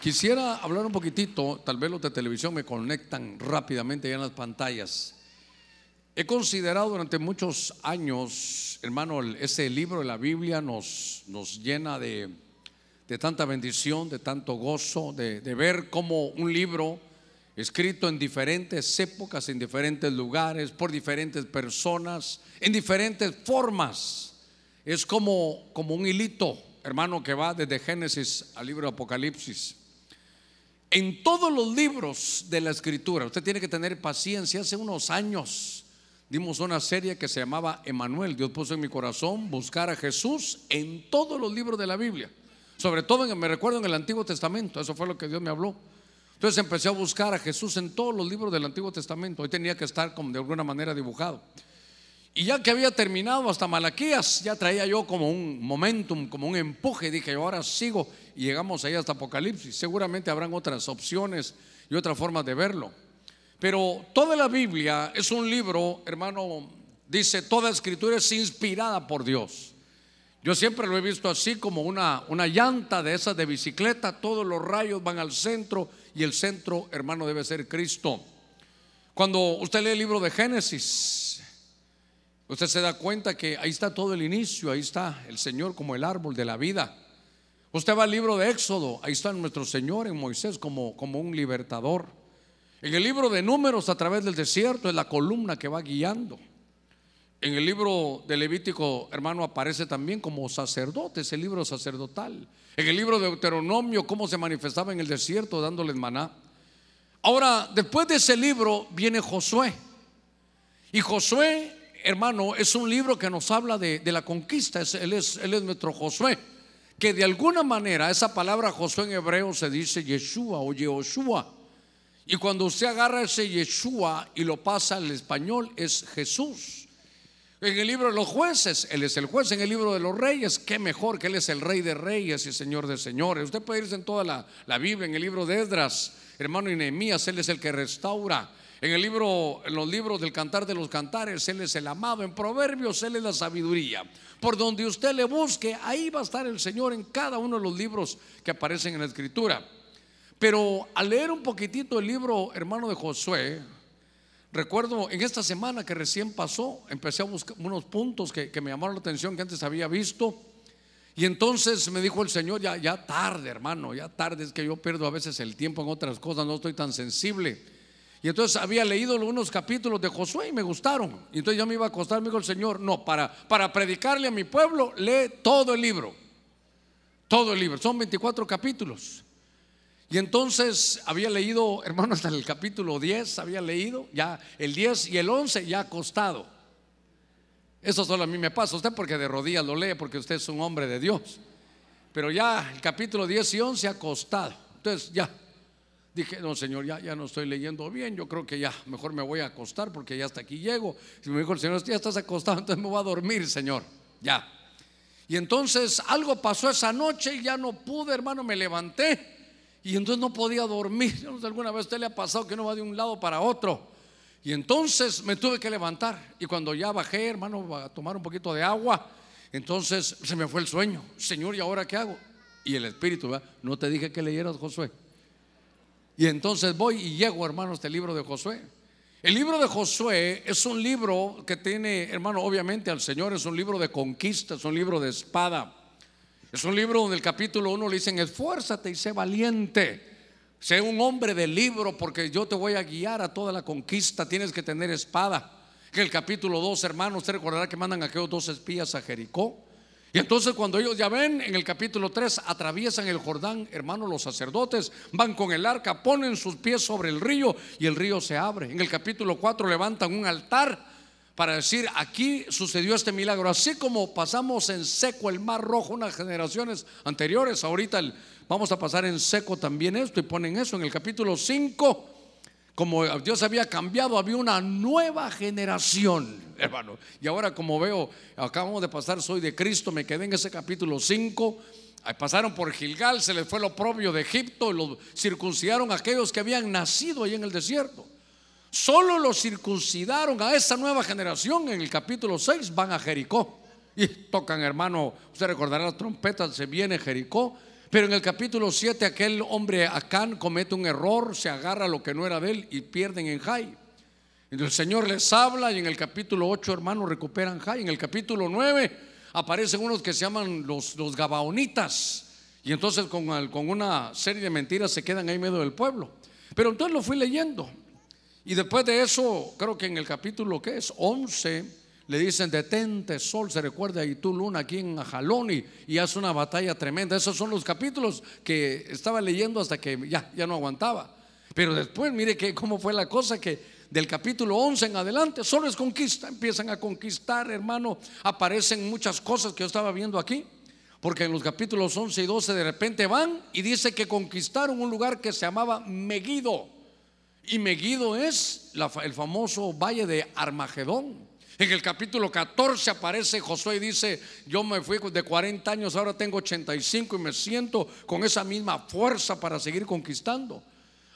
quisiera hablar un poquitito, tal vez los de televisión me conectan rápidamente ya en las pantallas. He considerado durante muchos años, hermano, ese libro de la Biblia nos, nos llena de, tanta bendición, de tanto gozo, de, de ver cómo un libro escrito en diferentes épocas, en diferentes lugares, por diferentes personas, en diferentes formas, es como, como un hilito hermano, que va desde Génesis al libro de Apocalipsis. En todos los libros de la escritura, usted tiene que tener paciencia. Hace unos años dimos una serie que se llamaba Emanuel. Dios puso en mi corazón buscar a Jesús en todos los libros de la Biblia. Sobre todo, me recuerdo en el Antiguo Testamento, eso fue lo que Dios me habló. Entonces empecé a buscar a Jesús en todos los libros del Antiguo Testamento. Hoy tenía que estar como de alguna manera dibujado. Y ya que había terminado hasta Malaquías, ya traía yo como un momentum, como un empuje. Dije, ahora sigo y llegamos ahí hasta Apocalipsis. Seguramente habrán otras opciones y otras formas de verlo. Pero toda la Biblia es un libro, hermano, dice, toda escritura es inspirada por Dios. Yo siempre lo he visto así como una, una llanta de esas de bicicleta, todos los rayos van al centro y el centro, hermano, debe ser Cristo. Cuando usted lee el libro de Génesis, Usted se da cuenta que ahí está todo el inicio, ahí está el Señor como el árbol de la vida. Usted va al libro de Éxodo, ahí está nuestro Señor en Moisés como, como un libertador. En el libro de números a través del desierto es la columna que va guiando. En el libro de Levítico, hermano, aparece también como sacerdote, ese libro sacerdotal. En el libro de Deuteronomio, cómo se manifestaba en el desierto dándoles maná. Ahora, después de ese libro viene Josué. Y Josué hermano, es un libro que nos habla de, la conquista. él, es, él es nuestro Josué. Que de alguna manera esa palabra Josué en hebreo se dice Yeshua o Yehoshua. Y cuando usted agarra ese Yeshua y lo pasa al español es Jesús. En el libro de los jueces, Él es el juez. En el libro de los reyes, qué mejor que Él es el rey de reyes y señor de señores. Usted puede irse en toda la, la Biblia, en el libro de Esdras, hermano y Nehemías, Él es el que restaura. En el libro, en los libros del Cantar de los Cantares, Él es el amado. En Proverbios, Él es la sabiduría. Por donde usted le busque, ahí va a estar el Señor en cada uno de los libros que aparecen en la Escritura. Pero al leer un poquitito el libro, hermano de Josué, recuerdo en esta semana que recién pasó, empecé a buscar unos puntos que, me llamaron la atención que antes había visto. Y entonces me dijo el Señor, ya, ya tarde, hermano, ya tarde, es que yo pierdo a veces el tiempo en otras cosas, no estoy tan sensible. Y entonces había leído unos capítulos de Josué y me gustaron. Y entonces yo me iba a acostar, me dijo el Señor, no, para, para predicarle a mi pueblo, lee todo el libro. Todo el libro. Son 24 capítulos. Y entonces había leído, hermano, hasta el capítulo 10 había leído, ya el 10 y el 11 ya acostado. Eso solo a mí me pasa, usted porque de rodillas lo lee, porque usted es un hombre de Dios. Pero ya el capítulo 10 y 11 acostado. Entonces ya, Dije, no, Señor, ya, ya no estoy leyendo bien, yo creo que ya, mejor me voy a acostar porque ya hasta aquí llego. Y me dijo el Señor, ya estás acostado, entonces me voy a dormir, Señor, ya. Y entonces algo pasó esa noche y ya no pude, hermano, me levanté y entonces no podía dormir. Alguna vez a usted le ha pasado que no va de un lado para otro. Y entonces me tuve que levantar y cuando ya bajé, hermano, a tomar un poquito de agua, entonces se me fue el sueño. Señor, ¿y ahora qué hago? Y el Espíritu, no te dije que leyeras, Josué. Y entonces voy y llego, hermano, este libro de Josué. El libro de Josué es un libro que tiene, hermano, obviamente al Señor es un libro de conquista, es un libro de espada. Es un libro donde el capítulo 1 le dicen, esfuérzate y sé valiente. Sé un hombre del libro porque yo te voy a guiar a toda la conquista. Tienes que tener espada. En el capítulo 2, hermano, usted recordará que mandan a aquellos dos espías a Jericó. Y entonces cuando ellos ya ven, en el capítulo 3, atraviesan el Jordán, hermanos, los sacerdotes van con el arca, ponen sus pies sobre el río y el río se abre. En el capítulo 4 levantan un altar para decir, aquí sucedió este milagro. Así como pasamos en seco el mar rojo unas generaciones anteriores, ahorita vamos a pasar en seco también esto y ponen eso en el capítulo 5 como Dios había cambiado, había una nueva generación, hermano. Y ahora como veo, acabamos de pasar, soy de Cristo, me quedé en ese capítulo 5. Pasaron por Gilgal, se les fue lo propio de Egipto, lo circuncidaron a aquellos que habían nacido ahí en el desierto. Solo los circuncidaron a esa nueva generación en el capítulo 6, van a Jericó. Y tocan, hermano, usted recordará las trompetas, se viene Jericó. Pero en el capítulo 7 aquel hombre Acán comete un error, se agarra lo que no era de él y pierden en Jai. El Señor les habla y en el capítulo 8 hermanos recuperan Jai. En el capítulo 9 aparecen unos que se llaman los, los Gabaonitas. Y entonces con, con una serie de mentiras se quedan ahí medio del pueblo. Pero entonces lo fui leyendo. Y después de eso, creo que en el capítulo que es 11, le dicen, detente sol, se recuerda, y tú luna aquí en Ajalón y, hace una batalla tremenda. Esos son los capítulos que estaba leyendo hasta que ya, ya no aguantaba. Pero después, mire que cómo fue la cosa que del capítulo 11 en adelante solo es conquista. Empiezan a conquistar, hermano. Aparecen muchas cosas que yo estaba viendo aquí. Porque en los capítulos 11 y 12 de repente van y dice que conquistaron un lugar que se llamaba Megido. Y Megido es el famoso valle de Armagedón. En el capítulo 14 aparece Josué y dice, yo me fui de 40 años, ahora tengo 85 y me siento con esa misma fuerza para seguir conquistando.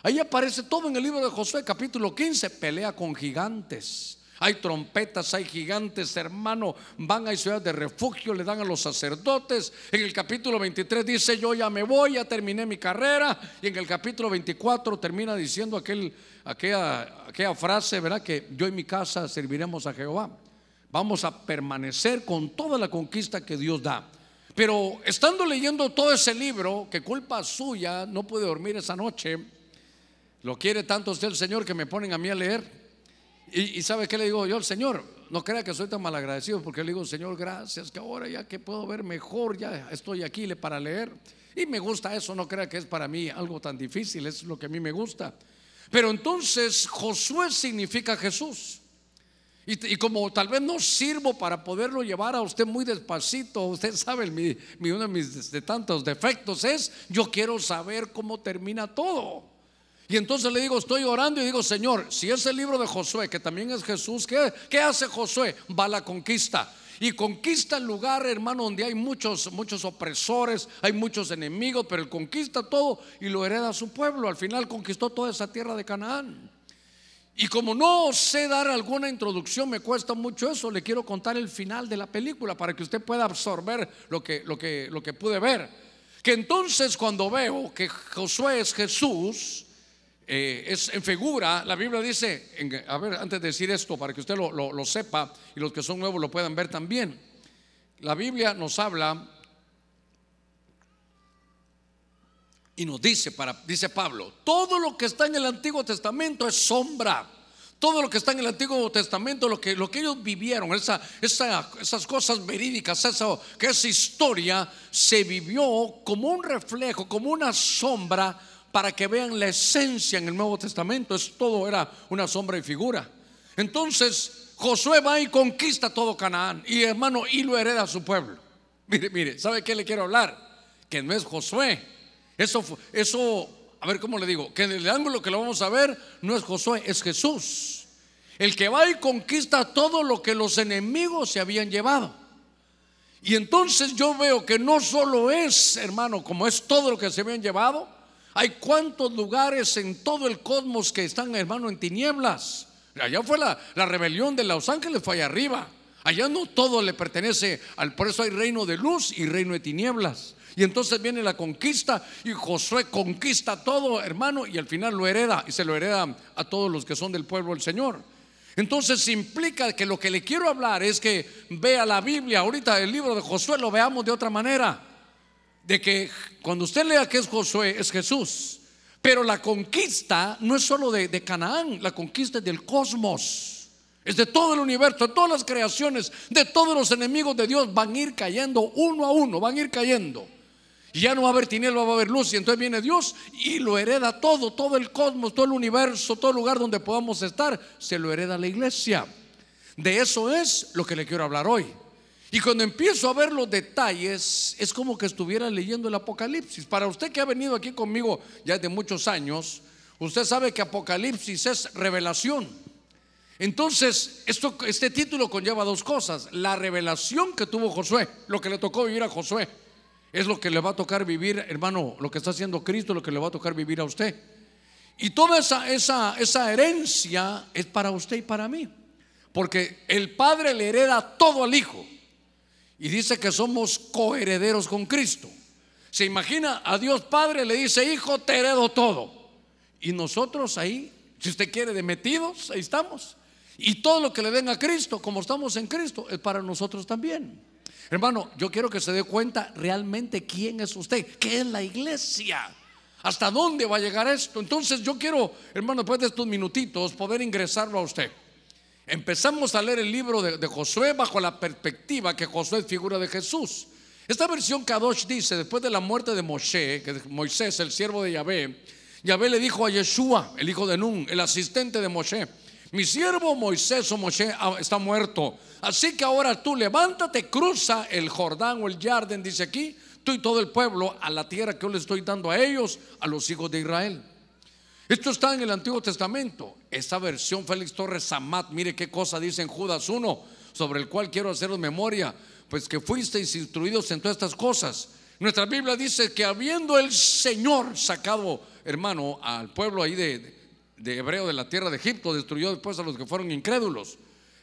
Ahí aparece todo en el libro de Josué, capítulo 15, pelea con gigantes. Hay trompetas, hay gigantes, hermano, van a ciudades de refugio, le dan a los sacerdotes. En el capítulo 23 dice, yo ya me voy, ya terminé mi carrera. Y en el capítulo 24 termina diciendo aquel, aquella, aquella frase, ¿verdad? Que yo y mi casa serviremos a Jehová. Vamos a permanecer con toda la conquista que Dios da. Pero estando leyendo todo ese libro, que culpa suya, no pude dormir esa noche, lo quiere tanto usted el Señor que me ponen a mí a leer. Y, sabe qué le digo yo al Señor, no crea que soy tan malagradecido porque le digo, Señor, gracias, que ahora ya que puedo ver mejor, ya estoy aquí para leer. Y me gusta eso, no crea que es para mí algo tan difícil, es lo que a mí me gusta. Pero entonces Josué significa Jesús. Y, como tal vez no sirvo para poderlo llevar a usted muy despacito, usted sabe, mi, uno de mis tantos defectos es, yo quiero saber cómo termina todo. Y entonces le digo, estoy orando y digo, Señor, si es el libro de Josué, que también es Jesús, ¿qué, qué hace Josué? Va a la conquista. Y conquista el lugar, hermano, donde hay muchos, muchos opresores, hay muchos enemigos, pero él conquista todo y lo hereda a su pueblo. Al final conquistó toda esa tierra de Canaán. Y como no sé dar alguna introducción, me cuesta mucho eso, le quiero contar el final de la película para que usted pueda absorber lo que, lo que, lo que pude ver. Que entonces cuando veo que Josué es Jesús, eh, es en figura, la Biblia dice, a ver, antes de decir esto, para que usted lo, sepa y los que son nuevos lo puedan ver también, la Biblia nos habla y nos dice, para, dice Pablo, todo lo que está en el Antiguo Testamento es sombra. Todo lo que está en el Antiguo Testamento, lo que, lo que ellos vivieron, esa, esas cosas verídicas, eso, que esa historia se vivió como un reflejo, como una sombra para que vean la esencia en el Nuevo Testamento. Es todo era una sombra y figura. Entonces, Josué va y conquista todo Canaán. Y hermano, y lo hereda a su pueblo. Mire, mire, ¿sabe qué le quiero hablar? Que no es Josué. Eso, eso, a ver cómo le digo, que en el ángulo que lo vamos a ver, no es Josué, es Jesús. El que va y conquista todo lo que los enemigos se habían llevado. Y entonces yo veo que no solo es, hermano, como es todo lo que se habían llevado, hay cuantos lugares en todo el cosmos que están, hermano, en tinieblas. Allá fue la, rebelión de Los Ángeles, fue allá arriba. Allá no todo le pertenece al, por eso hay reino de luz y reino de tinieblas. Y entonces viene la conquista y Josué conquista todo, hermano, y al final lo hereda y se lo hereda a todos los que son del pueblo del Señor. Entonces implica que lo que le quiero hablar es que vea la Biblia, ahorita el libro de Josué lo veamos de otra manera de que cuando usted lea que es Josué, es Jesús. Pero la conquista no es solo de, Canaán, la conquista es del cosmos. Es de todo el universo, de todas las creaciones, de todos los enemigos de Dios van a ir cayendo uno a uno, van a ir cayendo. Y ya no va a haber tiniebla, va a haber luz. Y entonces viene Dios y lo hereda todo, todo el cosmos, todo el universo, todo lugar donde podamos estar, se lo hereda la iglesia. De eso es lo que le quiero hablar hoy. Y cuando empiezo a ver los detalles, es como que estuviera leyendo el Apocalipsis. Para usted que ha venido aquí conmigo ya de muchos años, usted sabe que Apocalipsis es revelación. Entonces, esto, este título conlleva dos cosas. La revelación que tuvo Josué, lo que le tocó vivir a Josué, es lo que le va a tocar vivir, hermano, lo que está haciendo Cristo, lo que le va a tocar vivir a usted. Y toda esa, esa, esa herencia es para usted y para mí. Porque el Padre le hereda todo al Hijo. Y dice que somos coherederos con Cristo. Se imagina a Dios Padre, le dice, hijo, te heredo todo. Y nosotros ahí, si usted quiere, de metidos, ahí estamos. Y todo lo que le den a Cristo, como estamos en Cristo, es para nosotros también. Hermano, yo quiero que se dé cuenta realmente quién es usted, qué es la iglesia. ¿Hasta dónde va a llegar esto? Entonces yo quiero, hermano, después de estos minutitos, poder ingresarlo a usted. Empezamos a leer el libro de, Josué bajo la perspectiva que Josué es figura de Jesús. Esta versión Kadosh dice, después de la muerte de Moshe, que Moisés, el siervo de Yahvé, Yahvé le dijo a Yeshua, el hijo de Nun, el asistente de Moshe, mi siervo Moisés o Moshe está muerto, así que ahora tú levántate, cruza el Jordán o el Yarden, dice aquí, tú y todo el pueblo a la tierra que yo le estoy dando a ellos, a los hijos de Israel. Esto está en el Antiguo Testamento. Esta versión, Félix Torres Amat, mire qué cosa dice en Judas 1, sobre el cual quiero haceros memoria, pues que fuisteis instruidos en todas estas cosas. Nuestra Biblia dice que habiendo el Señor sacado, hermano, al pueblo ahí de, de hebreo de la tierra de Egipto, destruyó después a los que fueron incrédulos.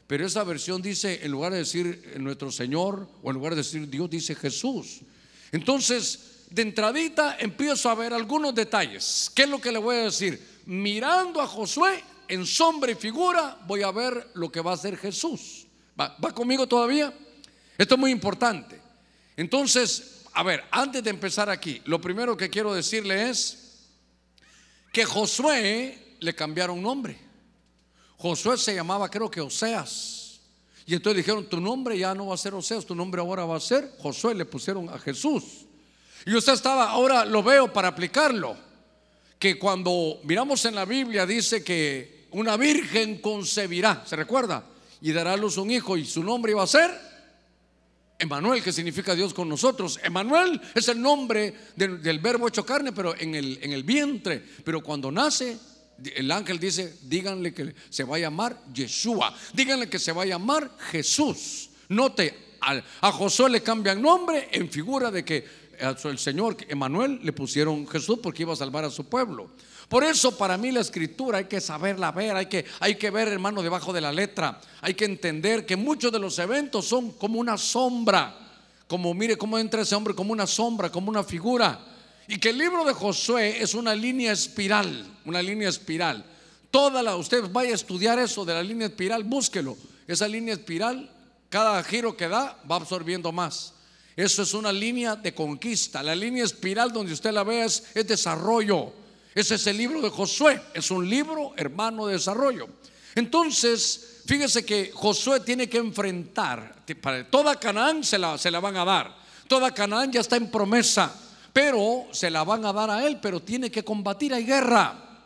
Pero esa versión dice, en lugar de decir nuestro Señor, o en lugar de decir Dios, dice Jesús. Entonces, de entradita empiezo a ver algunos detalles. ¿Qué es lo que le voy a decir? Mirando a Josué en sombra y figura, voy a ver lo que va a hacer Jesús. ¿Va, conmigo todavía? Esto es muy importante. Entonces, a ver, antes de empezar aquí, lo primero que quiero decirle es que Josué le cambiaron nombre. Josué se llamaba creo que Oseas. Y entonces dijeron, tu nombre ya no va a ser Oseas, tu nombre ahora va a ser Josué, le pusieron a Jesús. Y usted estaba, ahora lo veo para aplicarlo, que cuando miramos en la Biblia dice que una virgen concebirá, ¿se recuerda? Y dará a luz un hijo y su nombre iba a ser Emanuel, que significa Dios con nosotros. Emanuel es el nombre del, verbo hecho carne, pero en el, en el vientre. Pero cuando nace, el ángel dice, díganle que se va a llamar Yeshua, díganle que se va a llamar Jesús. Note, a Josué le cambian nombre en figura de que el Señor Emanuel le pusieron Jesús porque iba a salvar a su pueblo. Por eso para mí la escritura hay que saberla ver, hay que, hay que ver hermano debajo de la letra, hay que entender que muchos de los eventos son como una sombra, como mire cómo entra ese hombre, como una sombra, como una figura. Y que el libro de Josué es una línea espiral, una línea espiral. Toda la, usted vaya a estudiar eso de la línea espiral, búsquelo. Esa línea espiral, cada giro que da, va absorbiendo más. Eso es una línea de conquista. La línea espiral donde usted la ve es, es desarrollo. Ese es el libro de Josué. Es un libro, hermano, de desarrollo. Entonces, fíjese que Josué tiene que enfrentar, para toda Canaán se la, se la van a dar. Toda Canaán ya está en promesa pero se la van a dar a él, pero tiene que combatir, hay guerra.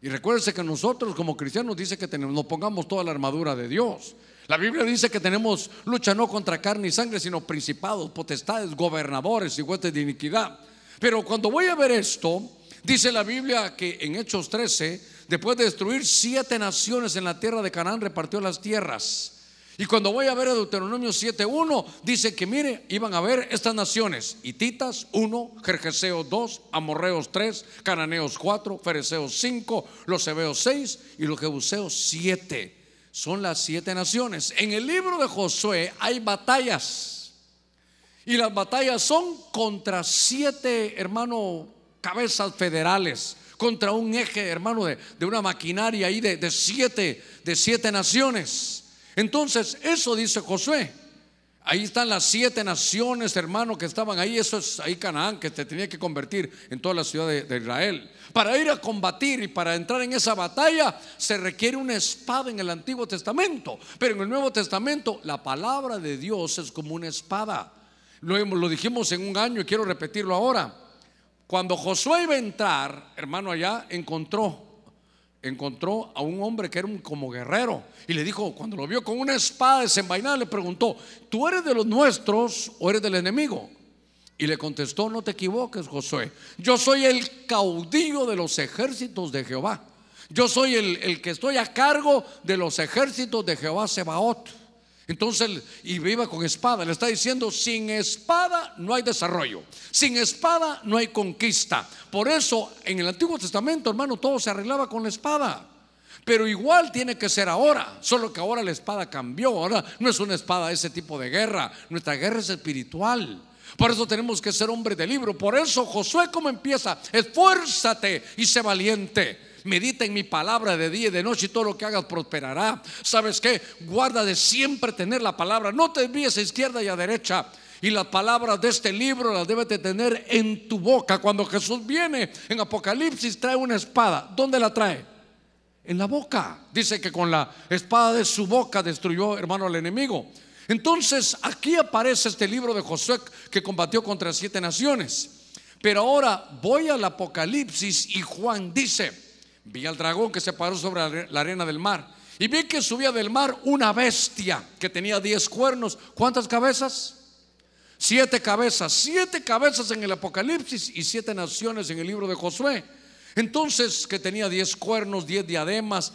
Y recuérdense que nosotros como cristianos dice que tenemos, nos pongamos toda la armadura de Dios. La Biblia dice que tenemos lucha no contra carne y sangre, sino principados, potestades, gobernadores y huestes de iniquidad. Pero cuando voy a ver esto, dice la Biblia que en Hechos 13, después de destruir siete naciones en la tierra de Canaán, repartió las tierras. Y cuando voy a ver a Deuteronomio 7.1, dice que mire, iban a ver estas naciones, hititas 1, Jerjeseos 2, Amorreos 3, Cananeos 4, Fereceos 5, los Hebeos 6 y los Jebuseos 7. Son las siete naciones. En el libro de Josué hay batallas. Y las batallas son contra siete, hermano, cabezas federales contra un eje, hermano, de, una maquinaria ahí de, de, siete, de siete naciones. Entonces, eso dice Josué. Ahí están las siete naciones, hermano, que estaban ahí. Eso es ahí Canaán, que te tenía que convertir en toda la ciudad de, Israel. Para ir a combatir y para entrar en esa batalla se requiere una espada en el Antiguo Testamento. Pero en el Nuevo Testamento la palabra de Dios es como una espada. Lo, lo dijimos en un año y quiero repetirlo ahora. Cuando Josué iba a entrar, hermano, allá encontró encontró a un hombre que era un, como guerrero y le dijo, cuando lo vio con una espada desenvainada, le preguntó, ¿tú eres de los nuestros o eres del enemigo? Y le contestó, no te equivoques, Josué, yo soy el caudillo de los ejércitos de Jehová. Yo soy el, el que estoy a cargo de los ejércitos de Jehová Sebaot. Entonces, y viva con espada, le está diciendo, sin espada no hay desarrollo, sin espada no hay conquista. Por eso, en el Antiguo Testamento, hermano, todo se arreglaba con la espada. Pero igual tiene que ser ahora, solo que ahora la espada cambió, ahora no es una espada ese tipo de guerra, nuestra guerra es espiritual. Por eso tenemos que ser hombres de libro. Por eso Josué como empieza, esfuérzate y sé valiente. Medita en mi palabra de día y de noche y todo lo que hagas prosperará. ¿Sabes qué? Guarda de siempre tener la palabra. No te desvíes a izquierda y a derecha. Y las palabras de este libro las debes de tener en tu boca. Cuando Jesús viene en Apocalipsis trae una espada. ¿Dónde la trae? En la boca. Dice que con la espada de su boca destruyó, hermano, al enemigo. Entonces aquí aparece este libro de Josué que combatió contra siete naciones. Pero ahora voy al Apocalipsis y Juan dice, vi al dragón que se paró sobre la arena del mar y vi que subía del mar una bestia que tenía diez cuernos. ¿Cuántas cabezas? Siete cabezas, siete cabezas en el Apocalipsis y siete naciones en el libro de Josué. Entonces, que tenía diez cuernos, diez diademas.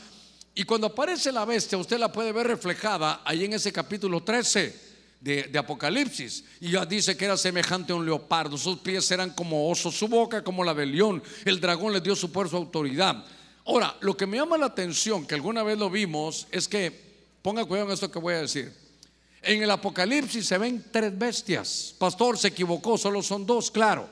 Y cuando aparece la bestia, usted la puede ver reflejada ahí en ese capítulo 13 de, Apocalipsis. Y ya dice que era semejante a un leopardo. Sus pies eran como oso, su boca como la de león. El dragón le dio su fuerza autoridad. Ahora, lo que me llama la atención, que alguna vez lo vimos, es que, ponga cuidado en esto que voy a decir. En el Apocalipsis se ven tres bestias. Pastor, se equivocó, solo son dos, claro.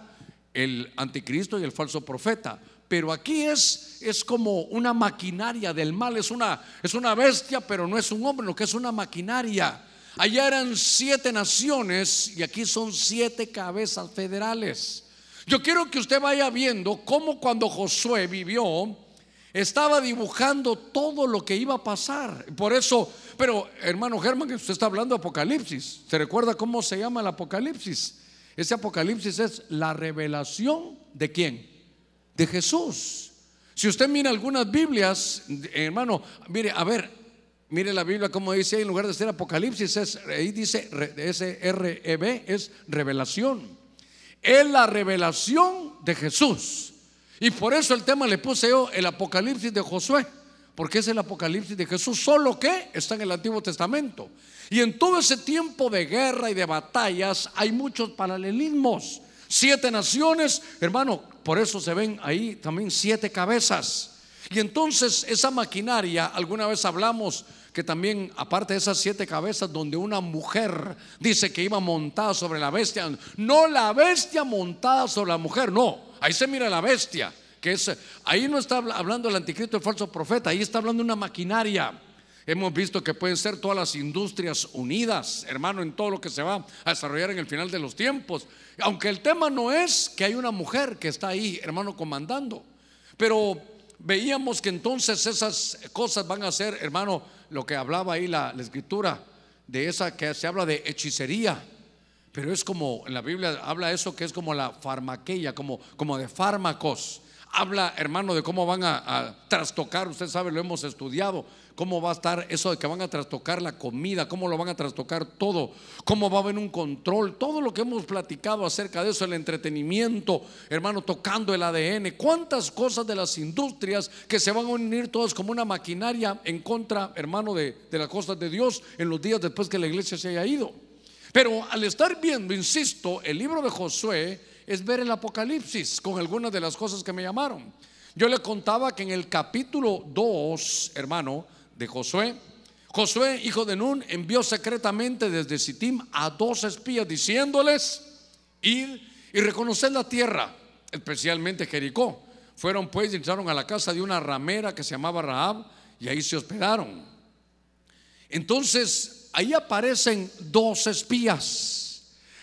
El anticristo y el falso profeta. Pero aquí es, es como una maquinaria del mal. Es una, es una bestia, pero no es un hombre, lo que es una maquinaria. Allá eran siete naciones y aquí son siete cabezas federales. Yo quiero que usted vaya viendo cómo cuando Josué vivió, estaba dibujando todo lo que iba a pasar. Por eso, pero hermano Germán, usted está hablando de Apocalipsis. ¿Se recuerda cómo se llama el Apocalipsis? Ese Apocalipsis es la revelación de quién? De Jesús. Si usted mira algunas Biblias, hermano, mire, a ver, mire la Biblia como dice, en lugar de ser Apocalipsis, es, ahí dice S-R-E-B, es revelación. Es la revelación de Jesús. Y por eso el tema le puse yo el Apocalipsis de Josué, porque es el Apocalipsis de Jesús, solo que está en el Antiguo Testamento. Y en todo ese tiempo de guerra y de batallas hay muchos paralelismos. Siete naciones, hermano, por eso se ven ahí también siete cabezas. Y entonces esa maquinaria, alguna vez hablamos que también, aparte de esas siete cabezas, donde una mujer dice que iba montada sobre la bestia, no la bestia montada sobre la mujer, no, Ahí se mira la bestia, que es, ahí no está hablando el anticristo, el falso profeta, ahí está hablando una maquinaria. Hemos visto que pueden ser todas las industrias unidas, hermano, en todo lo que se va a desarrollar en el final de los tiempos. Aunque el tema no es que hay una mujer que está ahí, hermano, comandando. Pero veíamos que entonces esas cosas van a ser, hermano, lo que hablaba ahí la, la escritura, de esa que se habla de hechicería pero es como, en la Biblia habla eso que es como la farmaqueia, como, como de fármacos. Habla, hermano, de cómo van a, trastocar, usted sabe, lo hemos estudiado, cómo va a estar eso de que van a trastocar la comida, cómo lo van a trastocar todo, cómo va a haber un control, todo lo que hemos platicado acerca de eso, el entretenimiento, hermano, tocando el ADN, cuántas cosas de las industrias que se van a unir todas como una maquinaria en contra, hermano, de, de las cosas de Dios en los días después que la iglesia se haya ido. Pero al estar viendo, insisto, el libro de Josué es ver el Apocalipsis con algunas de las cosas que me llamaron. Yo le contaba que en el capítulo 2, hermano, de Josué, Josué, hijo de Nun, envió secretamente desde Sittim a dos espías diciéndoles, ir y reconocer la tierra, especialmente Jericó. Fueron pues y entraron a la casa de una ramera que se llamaba Rahab y ahí se hospedaron. Entonces ahí aparecen dos espías.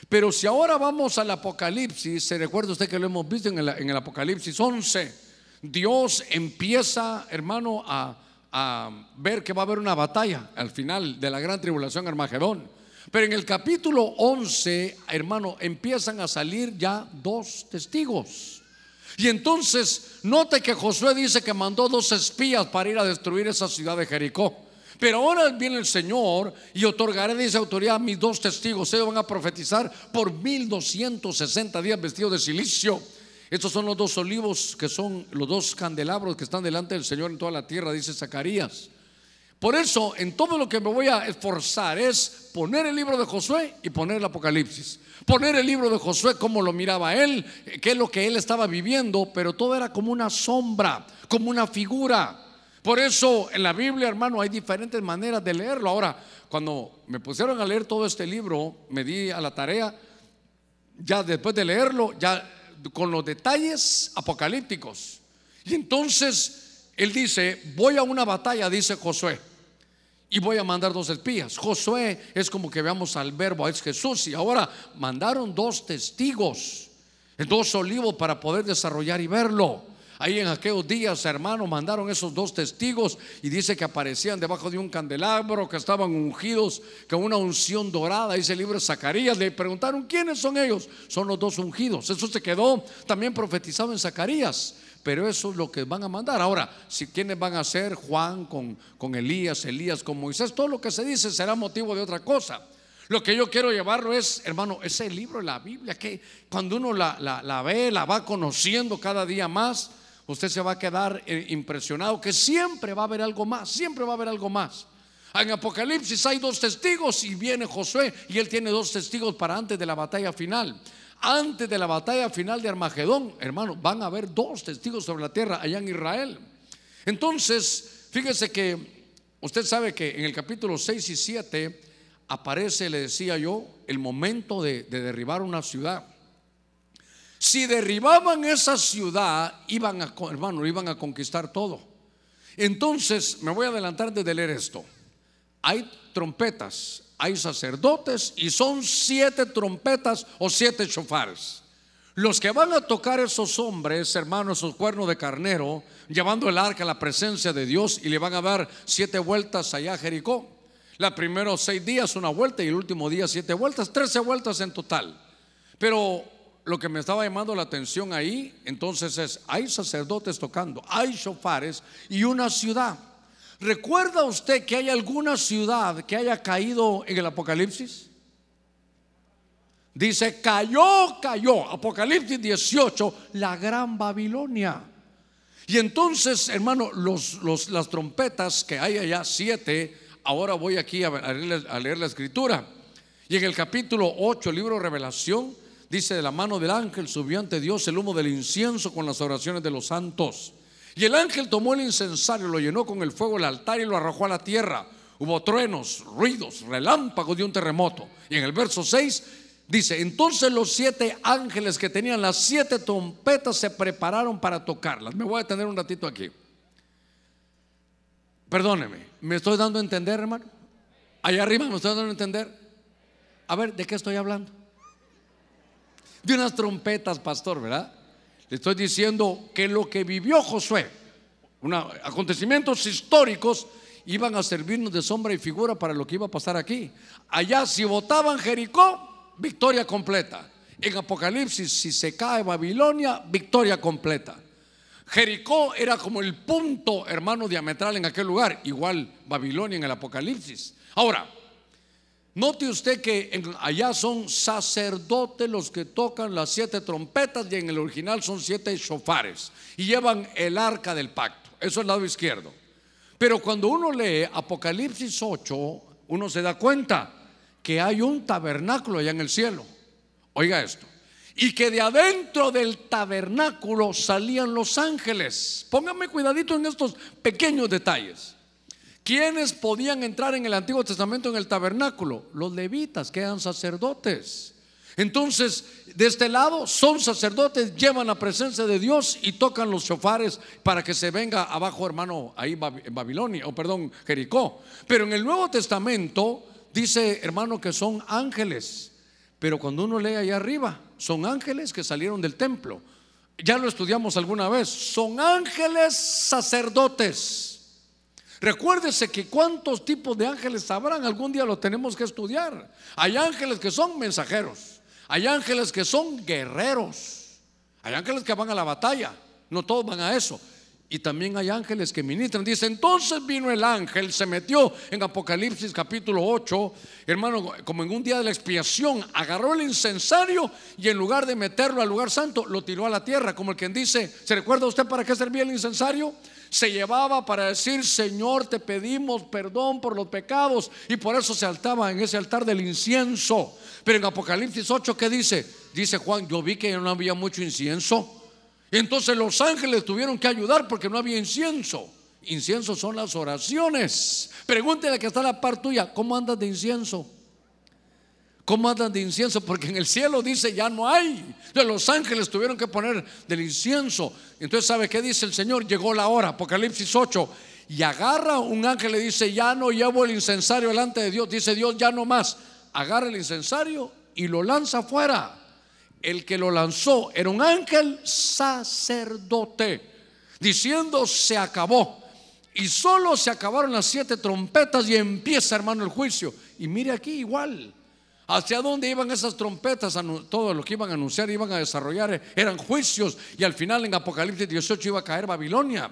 Pero si ahora vamos al Apocalipsis, se recuerda usted que lo hemos visto en el, Apocalipsis 11, Dios empieza, hermano, a, a, ver que va a haber una batalla al final de la gran tribulación Armagedón. Pero en el capítulo 11, hermano, empiezan a salir ya dos testigos. Y entonces, note que Josué dice que mandó dos espías para ir a destruir esa ciudad de Jericó. Pero ahora viene el Señor y otorgaré esa autoridad a mis dos testigos. Ellos van a profetizar por 1260 días vestidos de silicio. Estos son los dos olivos que son los dos candelabros que están delante del Señor en toda la tierra, dice Zacarías. Por eso, en todo lo que me voy a esforzar es poner el libro de Josué y poner el Apocalipsis. Poner el libro de Josué como lo miraba él, qué es lo que él estaba viviendo, pero todo era como una sombra, como una figura. Por eso en la Biblia, hermano, hay diferentes maneras de leerlo. Ahora, cuando me pusieron a leer todo este libro, me di a la tarea ya después de leerlo, ya con los detalles apocalípticos. Y entonces él dice, voy a una batalla, dice Josué, y voy a mandar dos espías. Josué es como que veamos al verbo, es Jesús, y ahora mandaron dos testigos, dos olivos para poder desarrollar y verlo. Ahí en aquellos días, hermanos, mandaron esos dos testigos y dice que aparecían debajo de un candelabro, que estaban ungidos con una unción dorada. Dice el libro de Zacarías. Le preguntaron, ¿quiénes son ellos? Son los dos ungidos. Eso se quedó también profetizado en Zacarías. Pero eso es lo que van a mandar. Ahora, si quienes van a ser Juan con, con Elías, Elías con Moisés, todo lo que se dice será motivo de otra cosa. Lo que yo quiero llevarlo es, hermano, ese libro de la Biblia que cuando uno la, la ve, la va conociendo cada día más, usted se va a quedar eh, impresionado que siempre va a haber algo más, siempre va a haber algo más. En Apocalipsis hay dos testigos y viene Josué y él tiene dos testigos para antes de la batalla final. Antes de la batalla final de Armagedón, hermano, van a haber dos testigos sobre la tierra allá en Israel. Entonces, fíjese que usted sabe que en el capítulo 6 y 7 aparece, le decía yo, el momento de, de derribar una ciudad. Si derribaban esa ciudad, iban a, hermano, iban a conquistar todo. Entonces, me voy a adelantar de leer esto. Hay trompetas, hay sacerdotes y son siete trompetas o siete chofares. Los que van a tocar esos hombres, hermanos, esos cuernos de carnero, llevando el arca a la presencia de Dios y le van a dar siete vueltas allá a Jericó. La primera seis días una vuelta y el último día siete vueltas, trece vueltas en total. Pero lo que me estaba llamando la atención ahí, entonces es, hay sacerdotes tocando, hay shofares y una ciudad. ¿Recuerda usted que hay alguna ciudad que haya caído en el Apocalipsis? Dice, cayó, cayó, Apocalipsis 18, la gran Babilonia. Y entonces, hermano, los, las trompetas que hay allá, siete, ahora voy aquí a, leer, a leer la escritura. Y en el capítulo 8, el libro de Revelación, Dice, de la mano del ángel subió ante Dios el humo del incienso con las oraciones de los santos. Y el ángel tomó el incensario, lo llenó con el fuego del altar y lo arrojó a la tierra. Hubo truenos, ruidos, relámpagos de un terremoto. Y en el verso 6 dice, entonces los siete ángeles que tenían las siete trompetas se prepararon para tocarlas. Me voy a detener un ratito aquí. Perdóneme, ¿me estoy dando a entender, hermano? Allá arriba me estoy dando a entender. A ver, ¿de qué estoy hablando? De unas trompetas, pastor, ¿verdad? Le estoy diciendo que lo que vivió Josué, acontecimientos históricos, iban a servirnos de sombra y figura para lo que iba a pasar aquí. Allá, si votaban Jericó, victoria completa. En Apocalipsis, si se cae Babilonia, victoria completa. Jericó era como el punto, hermano, diametral en aquel lugar, igual Babilonia en el Apocalipsis. Ahora, Note usted que allá son sacerdotes los que tocan las siete trompetas y en el original son siete shofares y llevan el arca del pacto. Eso es el lado izquierdo. Pero cuando uno lee Apocalipsis 8, uno se da cuenta que hay un tabernáculo allá en el cielo. Oiga esto. Y que de adentro del tabernáculo salían los ángeles. Póngame cuidadito en estos pequeños detalles. ¿Quiénes podían entrar en el Antiguo Testamento en el tabernáculo? Los levitas, que eran sacerdotes. Entonces, de este lado son sacerdotes, llevan la presencia de Dios y tocan los chofares para que se venga abajo, hermano, ahí en Babilonia, o perdón, Jericó. Pero en el Nuevo Testamento dice, hermano, que son ángeles. Pero cuando uno lee allá arriba, son ángeles que salieron del templo. Ya lo estudiamos alguna vez. Son ángeles sacerdotes. Recuérdese que cuántos tipos de ángeles habrán, algún día lo tenemos que estudiar. Hay ángeles que son mensajeros, hay ángeles que son guerreros, hay ángeles que van a la batalla, no todos van a eso. Y también hay ángeles que ministran. Dice, entonces vino el ángel, se metió en Apocalipsis capítulo 8, hermano, como en un día de la expiación, agarró el incensario y en lugar de meterlo al lugar santo, lo tiró a la tierra, como el quien dice, ¿se recuerda usted para qué servía el incensario? Se llevaba para decir, Señor, te pedimos perdón por los pecados. Y por eso se altaba en ese altar del incienso. Pero en Apocalipsis 8, ¿qué dice? Dice Juan, yo vi que no había mucho incienso. Y entonces los ángeles tuvieron que ayudar porque no había incienso. Incienso son las oraciones. Pregúntele que está la par tuya, ¿cómo andas de incienso? ¿Cómo andan de incienso? Porque en el cielo dice ya no hay. Entonces los ángeles tuvieron que poner del incienso. Entonces, ¿sabe qué dice el Señor? Llegó la hora, Apocalipsis 8. Y agarra un ángel y dice, ya no llevo el incensario delante de Dios. Dice Dios, ya no más. Agarra el incensario y lo lanza afuera. El que lo lanzó era un ángel sacerdote, diciendo, se acabó. Y solo se acabaron las siete trompetas y empieza, hermano, el juicio. Y mire aquí igual. ¿Hacia dónde iban esas trompetas? Todo lo que iban a anunciar, iban a desarrollar, eh, eran juicios. Y al final en Apocalipsis 18 iba a caer Babilonia.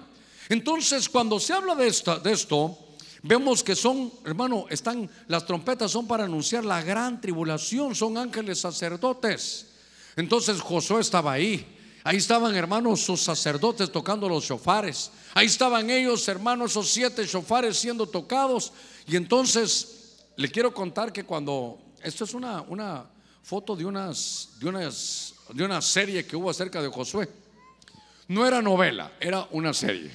Entonces, cuando se habla de, de esto, vemos que son, hermano, están, las trompetas son para anunciar la gran tribulación, son ángeles sacerdotes. Entonces Josué estaba ahí. Ahí estaban, hermanos, sus sacerdotes tocando los shofares. Ahí estaban ellos, hermanos, esos siete shofares siendo tocados. Y entonces le quiero contar que cuando esto es una, una foto de, unas, de, unas, de una serie que hubo acerca de Josué. No era novela, era una serie.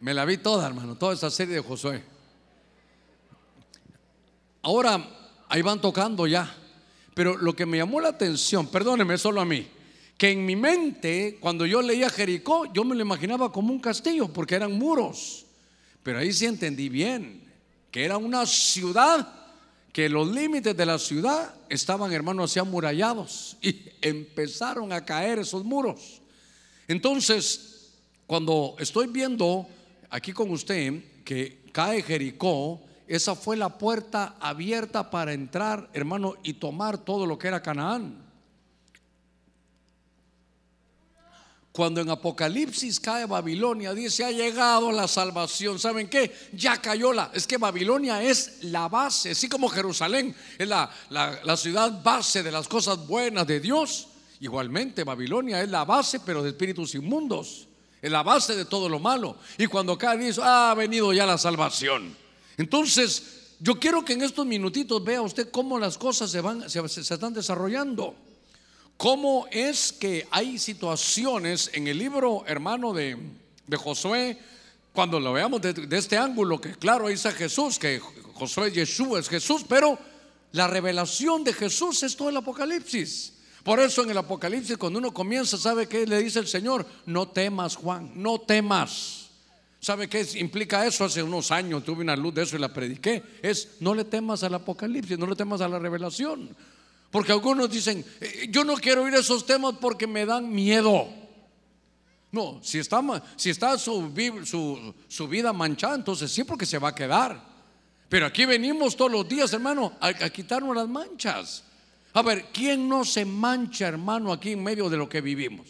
Me la vi toda, hermano, toda esa serie de Josué. Ahora, ahí van tocando ya. Pero lo que me llamó la atención, perdóneme solo a mí, que en mi mente, cuando yo leía Jericó, yo me lo imaginaba como un castillo, porque eran muros. Pero ahí sí entendí bien que era una ciudad, que los límites de la ciudad estaban, hermanos, así amurallados y empezaron a caer esos muros. Entonces, cuando estoy viendo aquí con usted que cae Jericó, esa fue la puerta abierta para entrar, hermano, y tomar todo lo que era Canaán. Cuando en Apocalipsis cae Babilonia, dice, ha llegado la salvación. ¿Saben qué? Ya cayó la... Es que Babilonia es la base, así como Jerusalén es la, la, ciudad base de las cosas buenas de Dios. Igualmente, Babilonia es la base, pero de espíritus inmundos. Es la base de todo lo malo. Y cuando cae, dice, ha venido ya la salvación. Entonces, yo quiero que en estos minutitos vea usted cómo las cosas se, van, se están desarrollando cómo es que hay situaciones en el libro, hermano, de, Josué, cuando lo veamos de, este ángulo, que claro, está Jesús, que Josué Yeshua es Jesús, pero la revelación de Jesús es todo el Apocalipsis. Por eso en el Apocalipsis, cuando uno comienza, ¿sabe qué le dice el Señor? No temas, Juan, no temas. ¿Sabe qué implica eso? Hace unos años tuve una luz de eso y la prediqué. Es no le temas al Apocalipsis, no le temas a la revelación. Porque algunos dicen, eh, yo no quiero oír esos temas porque me dan miedo. No, si está, su, vida manchada, entonces sí, porque se va a quedar. Pero aquí venimos todos los días, hermano, a, a quitarnos las manchas. A ver, ¿quién no se mancha, hermano, aquí en medio de lo que vivimos?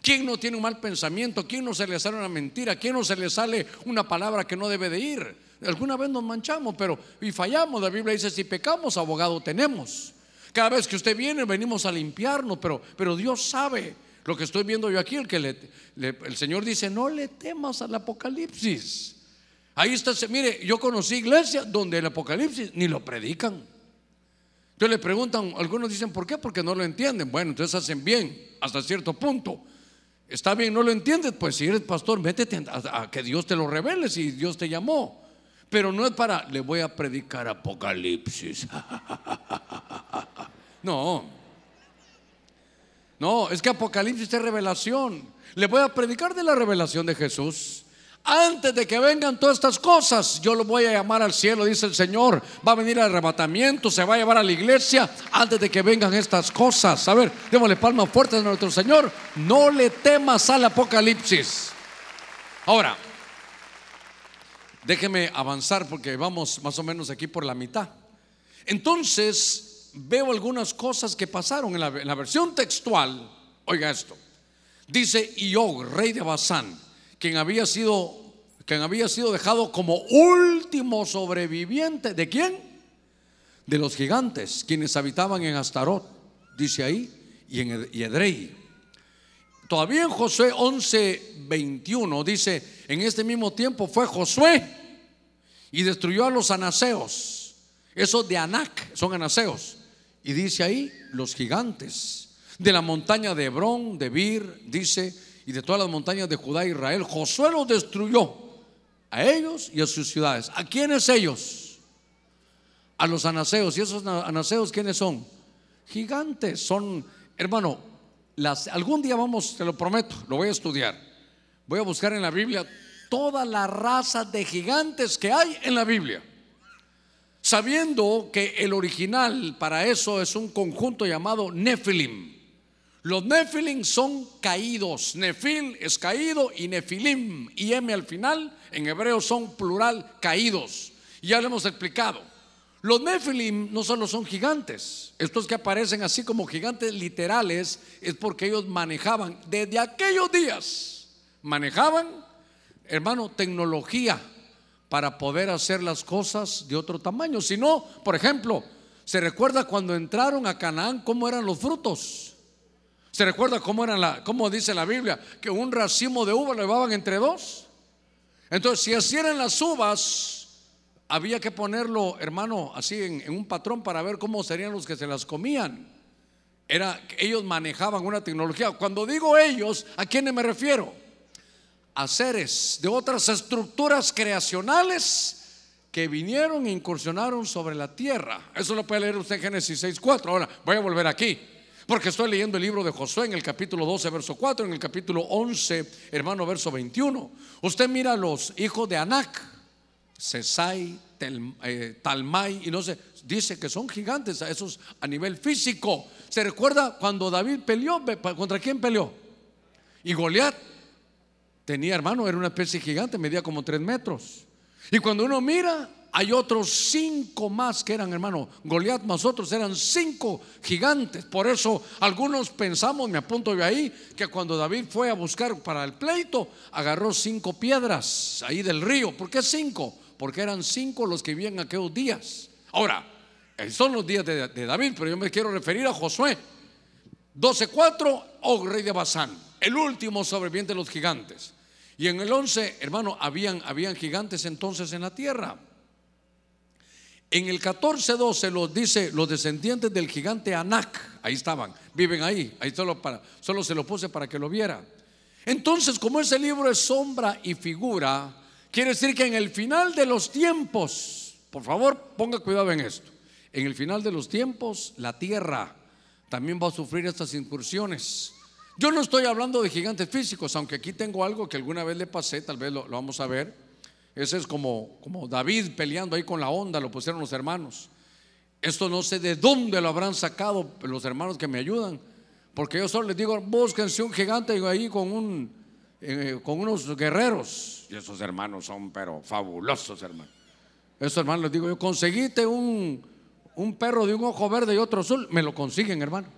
¿Quién no tiene un mal pensamiento? ¿Quién no se le sale una mentira? ¿Quién no se le sale una palabra que no debe de ir? Alguna vez nos manchamos, pero y fallamos. La Biblia dice, si pecamos, abogado tenemos. Cada vez que usted viene, venimos a limpiarnos, pero, pero Dios sabe lo que estoy viendo yo aquí. El, que le, el Señor dice: No le temas al Apocalipsis. Ahí está, mire, yo conocí iglesias donde el Apocalipsis ni lo predican. Entonces le preguntan, algunos dicen, ¿por qué? Porque no lo entienden. Bueno, entonces hacen bien hasta cierto punto. Está bien, no lo entiendes, pues si eres pastor, métete a que Dios te lo revele si Dios te llamó. Pero no es para, le voy a predicar Apocalipsis. No. No, es que Apocalipsis es revelación. Le voy a predicar de la revelación de Jesús. Antes de que vengan todas estas cosas, yo lo voy a llamar al cielo, dice el Señor. Va a venir el arrebatamiento, se va a llevar a la iglesia antes de que vengan estas cosas. A ver, démosle palmas fuertes a nuestro Señor. No le temas al Apocalipsis. Ahora, déjeme avanzar porque vamos más o menos aquí por la mitad. Entonces, veo algunas cosas que pasaron en la, versión textual. Oiga esto. Dice Iog, rey de Basán, quien había sido quien había sido dejado como último sobreviviente de quién? De los gigantes, quienes habitaban en Astarot, dice ahí, y en Edrei. Todavía Josué 11, 21 dice, en este mismo tiempo fue Josué y destruyó a los anaseos. Esos de Anac son anaseos. Y dice ahí los gigantes de la montaña de Hebrón, de Bir, dice, y de todas las montañas de Judá e Israel. Josué los destruyó a ellos y a sus ciudades. ¿A quiénes ellos? a los anaseos. ¿Y esos anaseos quiénes son? Gigantes, son, hermano, las, algún día vamos, te lo prometo, lo voy a estudiar. Voy a buscar en la Biblia toda la raza de gigantes que hay en la Biblia. Sabiendo que el original para eso es un conjunto llamado Nephilim. Los Nephilim son caídos. Nefil es caído y Nefilim y M al final en hebreo son plural caídos. Ya lo hemos explicado. Los Nephilim no solo son gigantes, estos que aparecen así como gigantes literales es porque ellos manejaban desde aquellos días, manejaban, hermano, tecnología para poder hacer las cosas de otro tamaño. Si no, por ejemplo, se recuerda cuando entraron a Canaán cómo eran los frutos. Se recuerda cómo eran la, cómo dice la Biblia que un racimo de uva lo llevaban entre dos. Entonces, si así las uvas, había que ponerlo, hermano, así en, un patrón para ver cómo serían los que se las comían. Era, ellos manejaban una tecnología. Cuando digo ellos, ¿a quiénes me refiero? A seres de otras estructuras creacionales que vinieron e incursionaron sobre la tierra. Eso lo puede leer usted en Génesis 6.4. Ahora, voy a volver aquí. Porque estoy leyendo el libro de Josué en el capítulo 12, verso 4, en el capítulo 11, hermano, verso 21. Usted mira a los hijos de Anac Sesai, eh, Talmai, y no sé, dice que son gigantes a esos a nivel físico. ¿Se recuerda cuando David peleó? ¿Contra quién peleó? Y Goliat tenía hermano, era una especie gigante, medía como tres metros. Y cuando uno mira, hay otros cinco más que eran, hermano, Goliat más otros eran cinco gigantes. Por eso algunos pensamos, me apunto de ahí, que cuando David fue a buscar para el pleito, agarró cinco piedras ahí del río. ¿Por qué cinco? Porque eran cinco los que vivían aquellos días. Ahora, son los días de, David, pero yo me quiero referir a Josué. 12.4, oh rey de Basán, el último sobreviviente de los gigantes. Y en el 11, hermano, habían, habían gigantes entonces en la tierra. En el 14.12 los dice los descendientes del gigante Anak, ahí estaban, viven ahí, ahí solo, para, solo se lo puse para que lo viera. Entonces, como ese libro es sombra y figura, Quiere decir que en el final de los tiempos, por favor ponga cuidado en esto, en el final de los tiempos la tierra también va a sufrir estas incursiones. Yo no estoy hablando de gigantes físicos, aunque aquí tengo algo que alguna vez le pasé, tal vez lo, vamos a ver. Ese es como, como David peleando ahí con la onda, lo pusieron los hermanos. Esto no sé de dónde lo habrán sacado los hermanos que me ayudan, porque yo solo les digo, búsquense un gigante ahí con un eh, con unos guerreros. Y esos hermanos son, pero fabulosos, hermanos. Esos hermanos les digo yo, conseguiste un, un perro de un ojo verde y otro azul, me lo consiguen, hermano.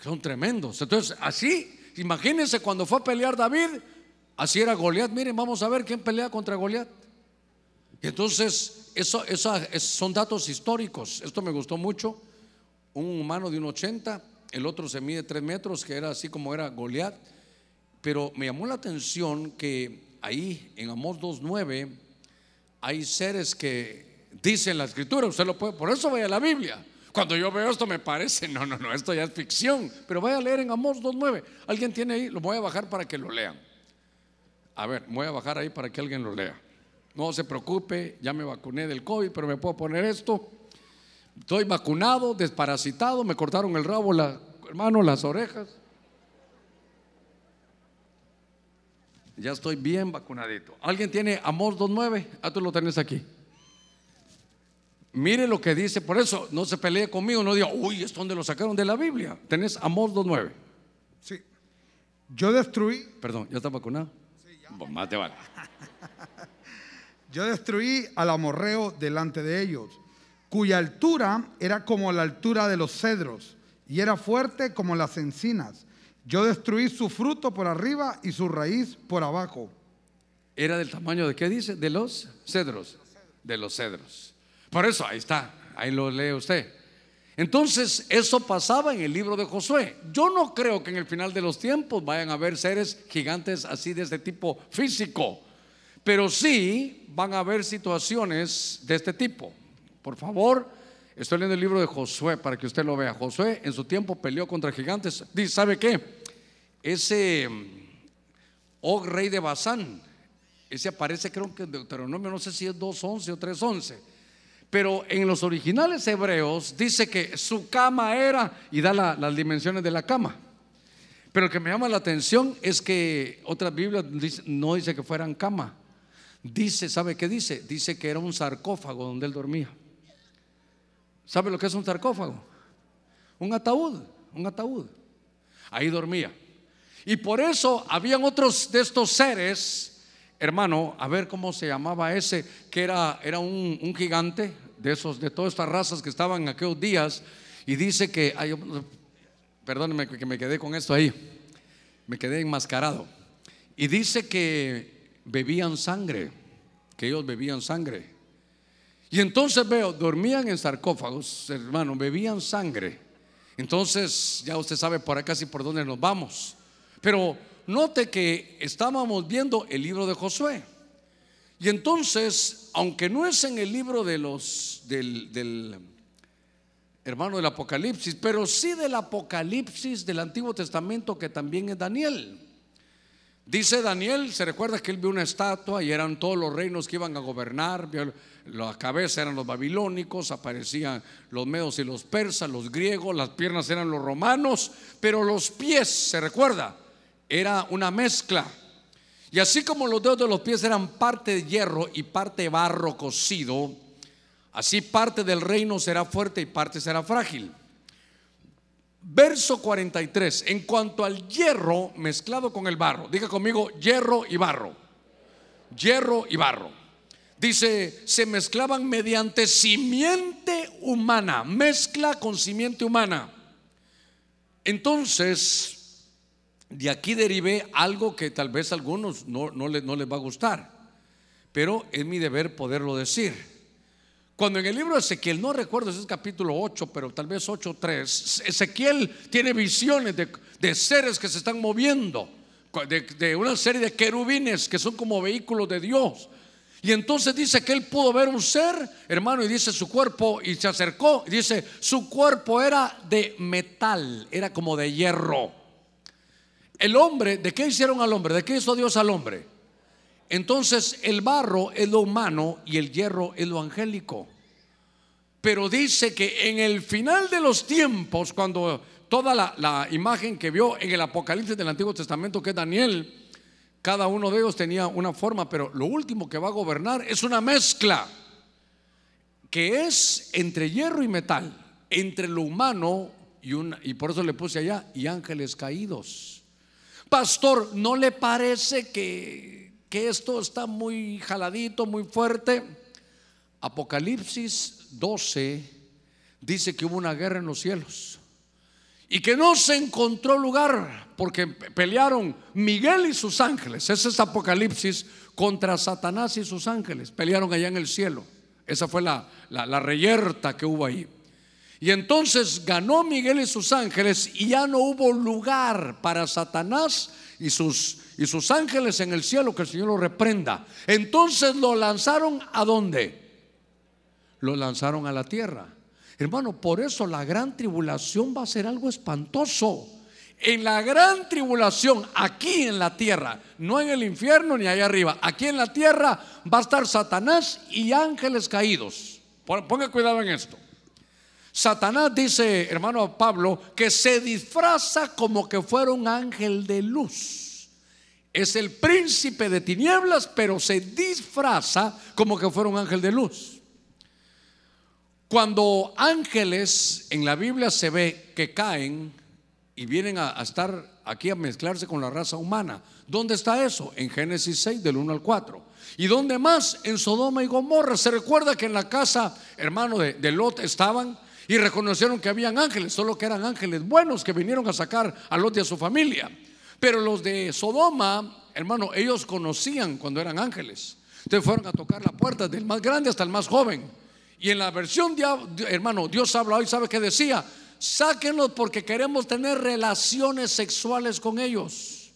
Son tremendos. Entonces, así, imagínense cuando fue a pelear David, así era Goliat. Miren, vamos a ver quién pelea contra Goliat. Y entonces, eso, eso, son datos históricos. Esto me gustó mucho. Un humano de un 80, el otro se mide 3 metros, que era así como era Goliat. Pero me llamó la atención que ahí en Amós 2.9 hay seres que dicen la escritura, usted lo puede, por eso vaya a la Biblia. Cuando yo veo esto me parece, no, no, no, esto ya es ficción, pero vaya a leer en Amós 2.9. ¿Alguien tiene ahí? Lo voy a bajar para que lo lean. A ver, voy a bajar ahí para que alguien lo lea. No se preocupe, ya me vacuné del COVID, pero me puedo poner esto. Estoy vacunado, desparasitado, me cortaron el rabo, la, hermano, las orejas. Ya estoy bien vacunadito. ¿Alguien tiene Amor 2.9? Ah, tú lo tenés aquí. Mire lo que dice, por eso no se pelee conmigo, no diga, uy, es donde lo sacaron de la Biblia. Tenés Amor 2.9. Sí. Yo destruí. Perdón, ¿ya está vacunado? Sí, ya. más te vale. Yo destruí al amorreo delante de ellos, cuya altura era como la altura de los cedros y era fuerte como las encinas yo destruí su fruto por arriba y su raíz por abajo. ¿Era del tamaño de qué dice? De los cedros. De los cedros. Por eso, ahí está, ahí lo lee usted. Entonces, eso pasaba en el libro de Josué. Yo no creo que en el final de los tiempos vayan a haber seres gigantes así de este tipo físico, pero sí van a haber situaciones de este tipo. Por favor, Estoy leyendo el libro de Josué para que usted lo vea. Josué en su tiempo peleó contra gigantes. Dice, ¿sabe qué? Ese oh rey de Basán, ese aparece creo que en Deuteronomio, no sé si es 2.11 o 3.11. Pero en los originales hebreos dice que su cama era, y da las dimensiones de la cama. Pero lo que me llama la atención es que otras Biblias no dice que fueran cama. Dice, ¿sabe qué dice? Dice que era un sarcófago donde él dormía. ¿Sabe lo que es un sarcófago? Un ataúd, un ataúd. Ahí dormía. Y por eso habían otros de estos seres hermano, a ver cómo se llamaba ese, que era, era un, gigante de esos, de todas estas razas que estaban en aquellos días, y dice que, ay, perdóneme que me quedé con esto ahí, me quedé enmascarado, y dice que bebían sangre, que ellos bebían sangre. Y entonces veo, dormían en sarcófagos, hermano, bebían sangre. Entonces, ya usted sabe por acá casi por dónde nos vamos. Pero note que estábamos viendo el libro de Josué. Y entonces, aunque no es en el libro de los del, hermano del Apocalipsis, pero sí del Apocalipsis del Antiguo Testamento que también es Daniel. Dice Daniel, se recuerda que él vio una estatua y eran todos los reinos que iban a gobernar, la cabeza eran los babilónicos, aparecían los medos y los persas, los griegos, las piernas eran los romanos, pero los pies, se recuerda, era una mezcla. Y así como los dedos de los pies eran parte de hierro y parte de barro cocido, así parte del reino será fuerte y parte será frágil. Verso 43, en cuanto al hierro mezclado con el barro, diga conmigo hierro y barro, hierro y barro. Dice, se mezclaban mediante simiente humana, mezcla con simiente humana. Entonces, de aquí derivé algo que tal vez a algunos no, no, les, no les va a gustar, pero es mi deber poderlo decir. Cuando en el libro de Ezequiel, no recuerdo si es capítulo 8, pero tal vez 8.3, Ezequiel tiene visiones de, seres que se están moviendo, de, de, una serie de querubines que son como vehículos de Dios. Y entonces dice que él pudo ver un ser, hermano, y dice su cuerpo, y se acercó, y dice, su cuerpo era de metal, era como de hierro el hombre, ¿de qué hicieron al hombre? ¿De qué hizo Dios al hombre? Entonces el barro es lo humano y el hierro es lo angélico. Pero dice que en el final de los tiempos, cuando toda la, imagen que vio en el Apocalipsis del Antiguo Testamento, que es Daniel, cada uno de ellos tenía una forma, pero lo último que va a gobernar es una mezcla, que es entre hierro y metal, entre lo humano y, un, y por eso le puse allá, y ángeles caídos. Pastor, ¿no le parece que, esto está muy jaladito, muy fuerte? Apocalipsis 12 dice que hubo una guerra en los cielos y que no se encontró lugar porque pelearon Miguel y sus ángeles. Ese es Apocalipsis contra Satanás y sus ángeles. Pelearon allá en el cielo. Esa fue la, la, la reyerta que hubo ahí. Y entonces ganó Miguel y sus ángeles y ya no hubo lugar para Satanás y sus, y sus ángeles en el cielo, que el Señor lo reprenda. Entonces lo lanzaron a dónde? Lo lanzaron a la tierra. Hermano, por eso la gran tribulación va a ser algo espantoso. En la gran tribulación, aquí en la tierra, no en el infierno ni allá arriba, aquí en la tierra va a estar Satanás y ángeles caídos. Ponga cuidado en esto. Satanás dice, hermano Pablo, que se disfraza como que fuera un ángel de luz. Es el príncipe de tinieblas, pero se disfraza como que fuera un ángel de luz. Cuando ángeles en la Biblia se ve que caen y vienen a, estar aquí a mezclarse con la raza humana, ¿dónde está eso? En Génesis 6 del 1 al 4. ¿Y dónde más? En Sodoma y Gomorra. Se recuerda que en la casa, hermano, de, de Lot estaban y reconocieron que habían ángeles, solo que eran ángeles buenos que vinieron a sacar a Lot y a su familia. Pero los de Sodoma, hermano, ellos conocían cuando eran ángeles. Entonces fueron a tocar la puerta del más grande hasta el más joven. Y en la versión, de, hermano, Dios habla hoy, ¿sabe qué decía? Sáquenlos porque queremos tener relaciones sexuales con ellos.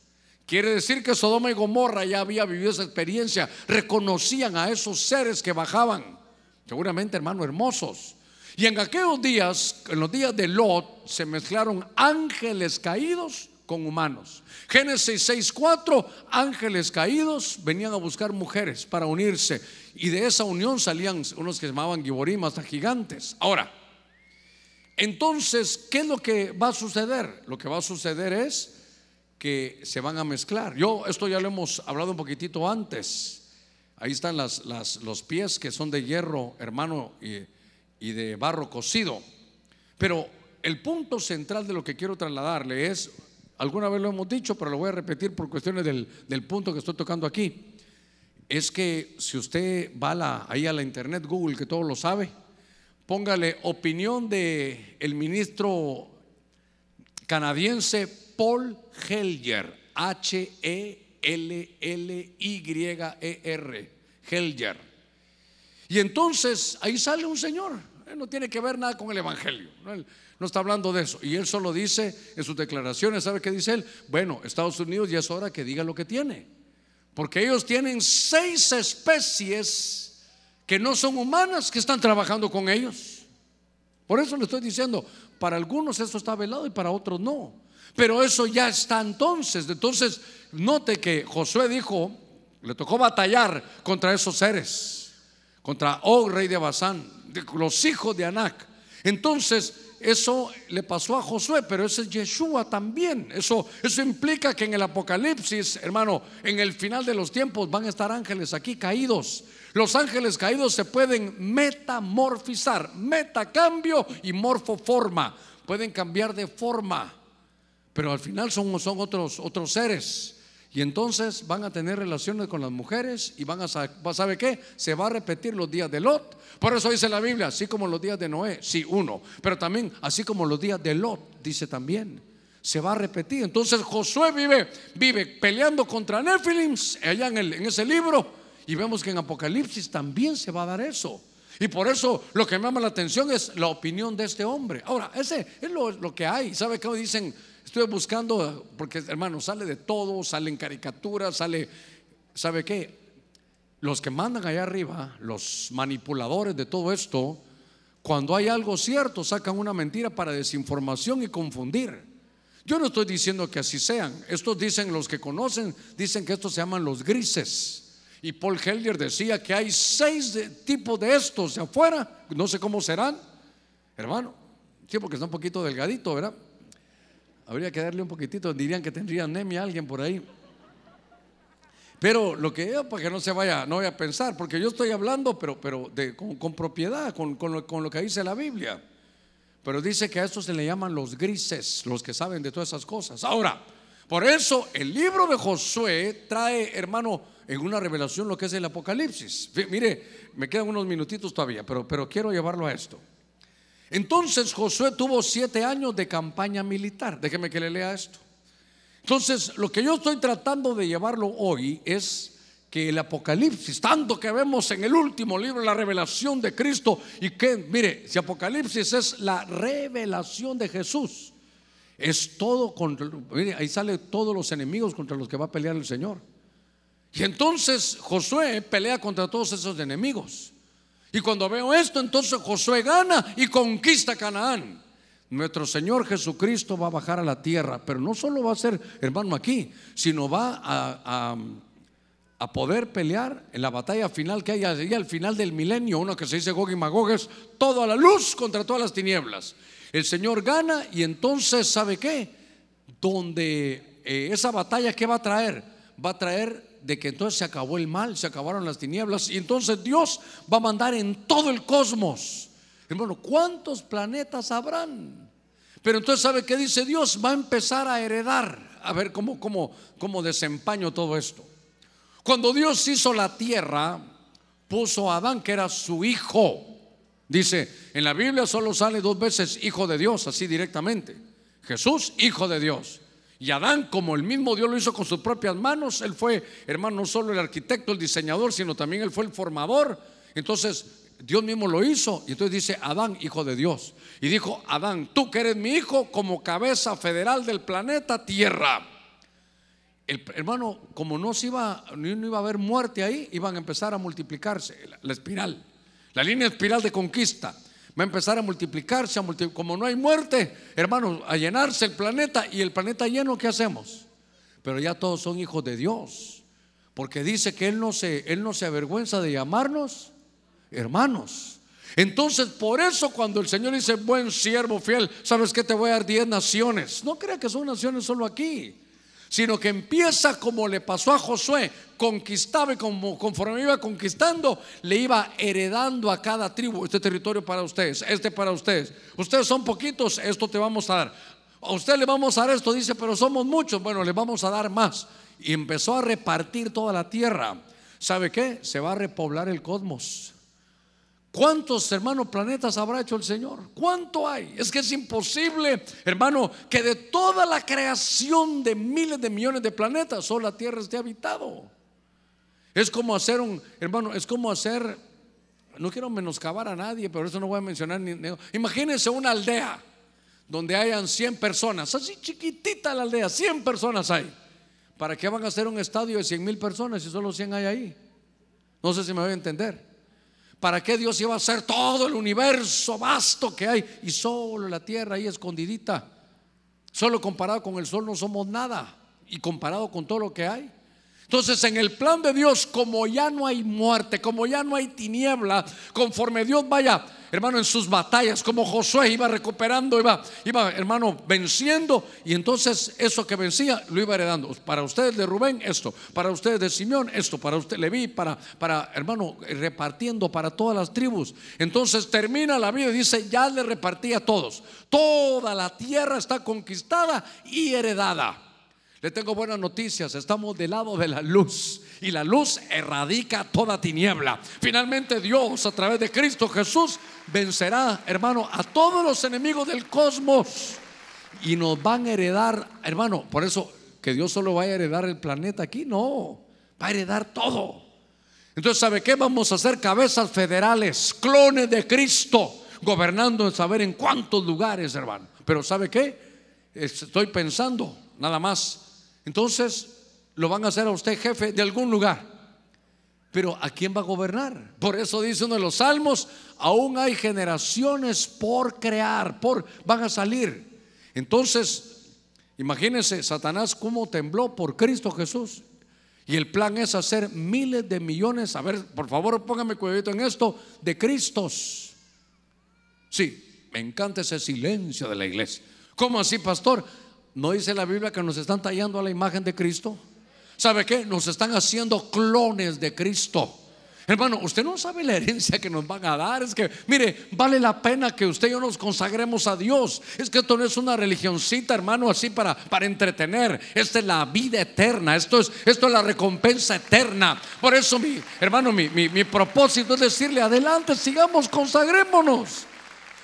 Quiere decir que Sodoma y Gomorra ya había vivido esa experiencia, reconocían a esos seres que bajaban, seguramente hermano hermosos, y en aquellos días, en los días de Lot, se mezclaron ángeles caídos con humanos. Génesis 6:4, ángeles caídos venían a buscar mujeres para unirse y de esa unión salían unos que se llamaban giborim hasta gigantes. Ahora, entonces, ¿qué es lo que va a suceder? Lo que va a suceder es que se van a mezclar. Yo, esto ya lo hemos hablado un poquitito antes. Ahí están los pies que son de hierro, hermano, y de barro cocido. Pero el punto central de lo que quiero trasladarle es, alguna vez lo hemos dicho, pero lo voy a repetir por cuestiones del, del punto que estoy tocando aquí, es que si usted va ahí a la internet, Google, que todo lo sabe, póngale opinión de ministro canadiense Paul Helger, H-E-L-L-Y-E-R, Helger. Y entonces ahí sale un señor, no tiene que ver nada con el Evangelio, ¿no? No está hablando de eso. Y él solo dice en sus declaraciones, ¿sabe qué dice él? Bueno, Estados Unidos ya es hora que diga lo que tiene. Porque ellos tienen seis especies que no son humanas que están trabajando con ellos. Por eso le estoy diciendo, para algunos esto está velado y para otros no. Pero eso ya está entonces. Entonces, note que Josué dijo, le tocó batallar contra esos seres, contra Og, rey de Basán, los hijos de Anac. Entonces, eso le pasó a Josué, pero ese es Yeshua también. Eso, eso implica que en el Apocalipsis, hermano, en el final de los tiempos van a estar ángeles aquí caídos. Los ángeles caídos se pueden metamorfizar, metacambio y morfoforma. Pueden cambiar de forma, pero al final son, son otros, otros seres. Y entonces van a tener relaciones con las mujeres y van a saber qué? Se va a repetir los días de Lot. Por eso dice la Biblia, así como los días de Noé, sí, uno, pero también así como los días de Lot, dice también. Se va a repetir. Entonces Josué vive, vive peleando contra Nefilims allá en, ese libro. Y vemos que en Apocalipsis también se va a dar eso. Y por eso lo que me llama la atención es la opinión de este hombre. Ahora, ese es lo, lo que hay. ¿Sabe qué dicen? Estoy buscando, porque hermano, sale de todo, salen caricaturas, sale, ¿sabe qué? Los que mandan allá arriba, los manipuladores de todo esto, cuando hay algo cierto, sacan una mentira para desinformación y confundir. Yo no estoy diciendo que así sean. Estos dicen, los que conocen, dicen que estos se llaman los grises. Y Paul Hellier decía que hay seis tipos de estos de afuera. No sé cómo serán, hermano. Sí, porque está un poquito delgadito, ¿verdad? Habría que darle un poquitito, dirían que tendría anemia alguien por ahí. Pero lo que yo, para que no se vaya, no vaya a pensar, porque yo estoy hablando, pero, pero de, con, propiedad, con, con, lo, que dice la Biblia. Pero dice que a estos se le llaman los grises, los que saben de todas esas cosas. Ahora, por eso el libro de Josué trae, hermano, en una revelación lo que es el Apocalipsis. Mire, me quedan unos minutitos todavía, pero, pero quiero llevarlo a esto. Entonces Josué tuvo siete años de campaña militar. Déjeme que le lea esto. Entonces, lo que yo estoy tratando de llevarlo hoy es que el Apocalipsis, tanto que vemos en el último libro, la revelación de Cristo, y que, mire, si Apocalipsis es la revelación de Jesús, es todo contra, mire, ahí sale todos los enemigos contra los que va a pelear el Señor. Y entonces Josué pelea contra todos esos enemigos. Y cuando veo esto, entonces Josué gana y conquista Canaán. Nuestro Señor Jesucristo va a bajar a la tierra, pero no solo va a ser, hermano, aquí, sino va a, poder pelear en la batalla final que hay allí al final del milenio, uno que se dice Gog y Magog, es todo a la luz contra todas las tinieblas. El Señor gana y entonces, ¿sabe qué? Donde eh, esa batalla, ¿qué va a traer? Va a traer de que entonces se acabó el mal, se acabaron las tinieblas y entonces Dios va a mandar en todo el cosmos. Hermano, ¿cuántos planetas habrán? Pero entonces, ¿sabe qué dice Dios? Va a empezar a heredar, a ver cómo, cómo, cómo desempeño todo esto. Cuando Dios hizo la tierra, puso a Adán, que era su hijo. Dice, en la Biblia solo sale dos veces hijo de Dios, así directamente. Jesús, hijo de Dios. Y Adán, como el mismo Dios lo hizo con sus propias manos, él fue, hermano, no solo el arquitecto, el diseñador, sino también él fue el formador. Entonces, Dios mismo lo hizo. Y entonces dice, Adán, hijo de Dios. Y dijo, Adán, tú que eres mi hijo como cabeza federal del planeta Tierra. El, hermano, como no se iba, no iba a haber muerte ahí, iban a empezar a multiplicarse la, la espiral, la línea espiral de conquista. Va a empezar a multiplicarse, a multi- como no hay muerte, hermanos, a llenarse el planeta y el planeta lleno, ¿qué hacemos? Pero ya todos son hijos de Dios, porque dice que Él no se, Él no se avergüenza de llamarnos hermanos. Entonces, por eso cuando el Señor dice, buen siervo fiel, ¿sabes que Te voy a dar 10 naciones. No crea que son naciones solo aquí, sino que empieza como le pasó a Josué, conquistaba y como, conforme iba conquistando, le iba heredando a cada tribu, este territorio para ustedes, este para ustedes. Ustedes son poquitos, esto te vamos a dar. A usted le vamos a dar esto, dice, pero somos muchos, bueno, le vamos a dar más. Y empezó a repartir toda la tierra. ¿Sabe qué? Se va a repoblar el cosmos. ¿Cuántos, hermanos, planetas habrá hecho el Señor? ¿Cuánto hay? Es que es imposible, hermano, que de toda la creación de miles de millones de planetas, solo la Tierra esté habitado. Es como hacer un, hermano, es como hacer, no quiero menoscabar a nadie, pero eso no voy a mencionar ni. ni- Imagínense una aldea donde hayan 100 personas, así chiquitita la aldea, 100 personas hay. ¿Para qué van a hacer un estadio de 100 mil personas si solo 100 hay ahí? No sé si me voy a entender. ¿Para qué Dios iba a hacer todo el universo vasto que hay y solo la tierra ahí escondidita? Solo comparado con el sol no somos nada y comparado con todo lo que hay. Entonces en el plan de Dios, como ya no hay muerte, como ya no hay tiniebla, conforme Dios vaya, hermano, en sus batallas, como Josué iba recuperando, iba, iba, hermano, venciendo, y entonces eso que vencía lo iba heredando. Para ustedes de Rubén, esto, para ustedes de Simeón, esto, para usted Leví, para, para, hermano, repartiendo para todas las tribus. Entonces termina la vida y dice, ya le repartí a todos. Toda la tierra está conquistada y heredada. Le tengo buenas noticias, estamos del lado de la luz y la luz erradica toda tiniebla. Finalmente Dios a través de Cristo Jesús vencerá, hermano, a todos los enemigos del cosmos y nos van a heredar, hermano, por eso que Dios solo va a heredar el planeta aquí, no, va a heredar todo. Entonces, ¿sabe qué? Vamos a hacer cabezas federales, clones de Cristo, gobernando en saber en cuántos lugares, hermano. Pero ¿sabe qué? Estoy pensando, nada más. Entonces, lo van a hacer a usted jefe de algún lugar. Pero ¿a quién va a gobernar? Por eso dice uno de los salmos, aún hay generaciones por crear, por van a salir. Entonces, imagínense Satanás cómo tembló por Cristo Jesús. Y el plan es hacer miles de millones, a ver, por favor, póngame cuidadito en esto, de Cristos. Sí, me encanta ese silencio de la iglesia. ¿Cómo así, pastor? ¿No dice la Biblia que nos están tallando a la imagen de Cristo? ¿Sabe qué? Nos están haciendo clones de Cristo. Hermano, usted no sabe la herencia que nos van a dar. Es que, mire, vale la pena que usted y yo nos consagremos a Dios. Es que esto no es una religioncita, hermano, así para, para entretener. Esta es la vida eterna. Esto es, esto es la recompensa eterna. Por eso, mi hermano, mi, mi, mi propósito es decirle, adelante, sigamos, consagrémonos.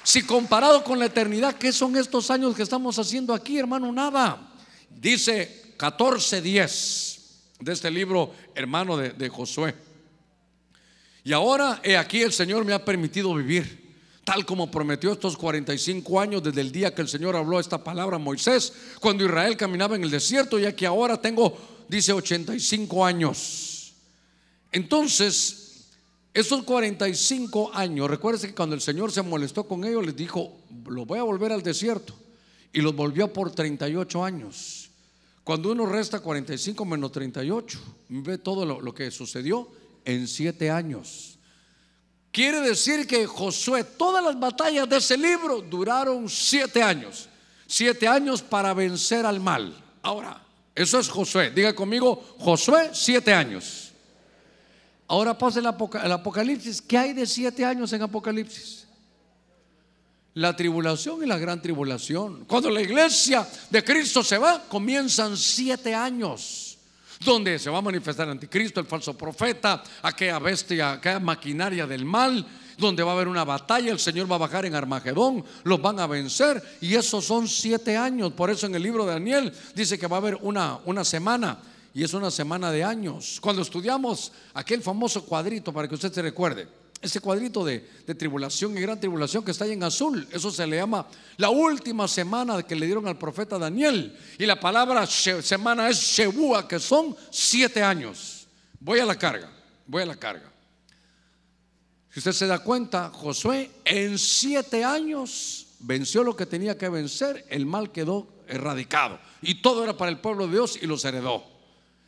Si comparado con la eternidad, ¿qué son estos años que estamos haciendo aquí, hermano? Nada. Dice 14:10 de este libro, hermano de, Josué. Y ahora, he aquí, el Señor me ha permitido vivir, tal como prometió estos 45 años desde el día que el Señor habló esta palabra a Moisés, cuando Israel caminaba en el desierto, ya que ahora tengo, dice, 85 años. Entonces, esos 45 años, recuérdense que cuando el Señor se molestó con ellos, les dijo, lo voy a volver al desierto. Y los volvió por 38 años. Cuando uno resta 45 menos 38, ve todo lo, lo que sucedió en 7 años. Quiere decir que Josué, todas las batallas de ese libro duraron 7 años. 7 años para vencer al mal. Ahora, eso es Josué. Diga conmigo, Josué, 7 años. Ahora pasa el, apoca- el Apocalipsis. ¿Qué hay de siete años en Apocalipsis? La tribulación y la gran tribulación. Cuando la iglesia de Cristo se va, comienzan siete años. Donde se va a manifestar el anticristo, el falso profeta, aquella bestia, aquella maquinaria del mal, donde va a haber una batalla, el Señor va a bajar en Armagedón, los van a vencer, y esos son siete años. Por eso en el libro de Daniel dice que va a haber una, una semana y es una semana de años. Cuando estudiamos aquel famoso cuadrito, para que usted se recuerde, ese cuadrito de, tribulación y gran tribulación que está ahí en azul, eso se le llama la última semana que le dieron al profeta Daniel. Y la palabra semana es Shebúa, que son siete años. Voy a la carga, voy a la carga. Si usted se da cuenta, Josué en siete años venció lo que tenía que vencer, el mal quedó erradicado. Y todo era para el pueblo de Dios y los heredó.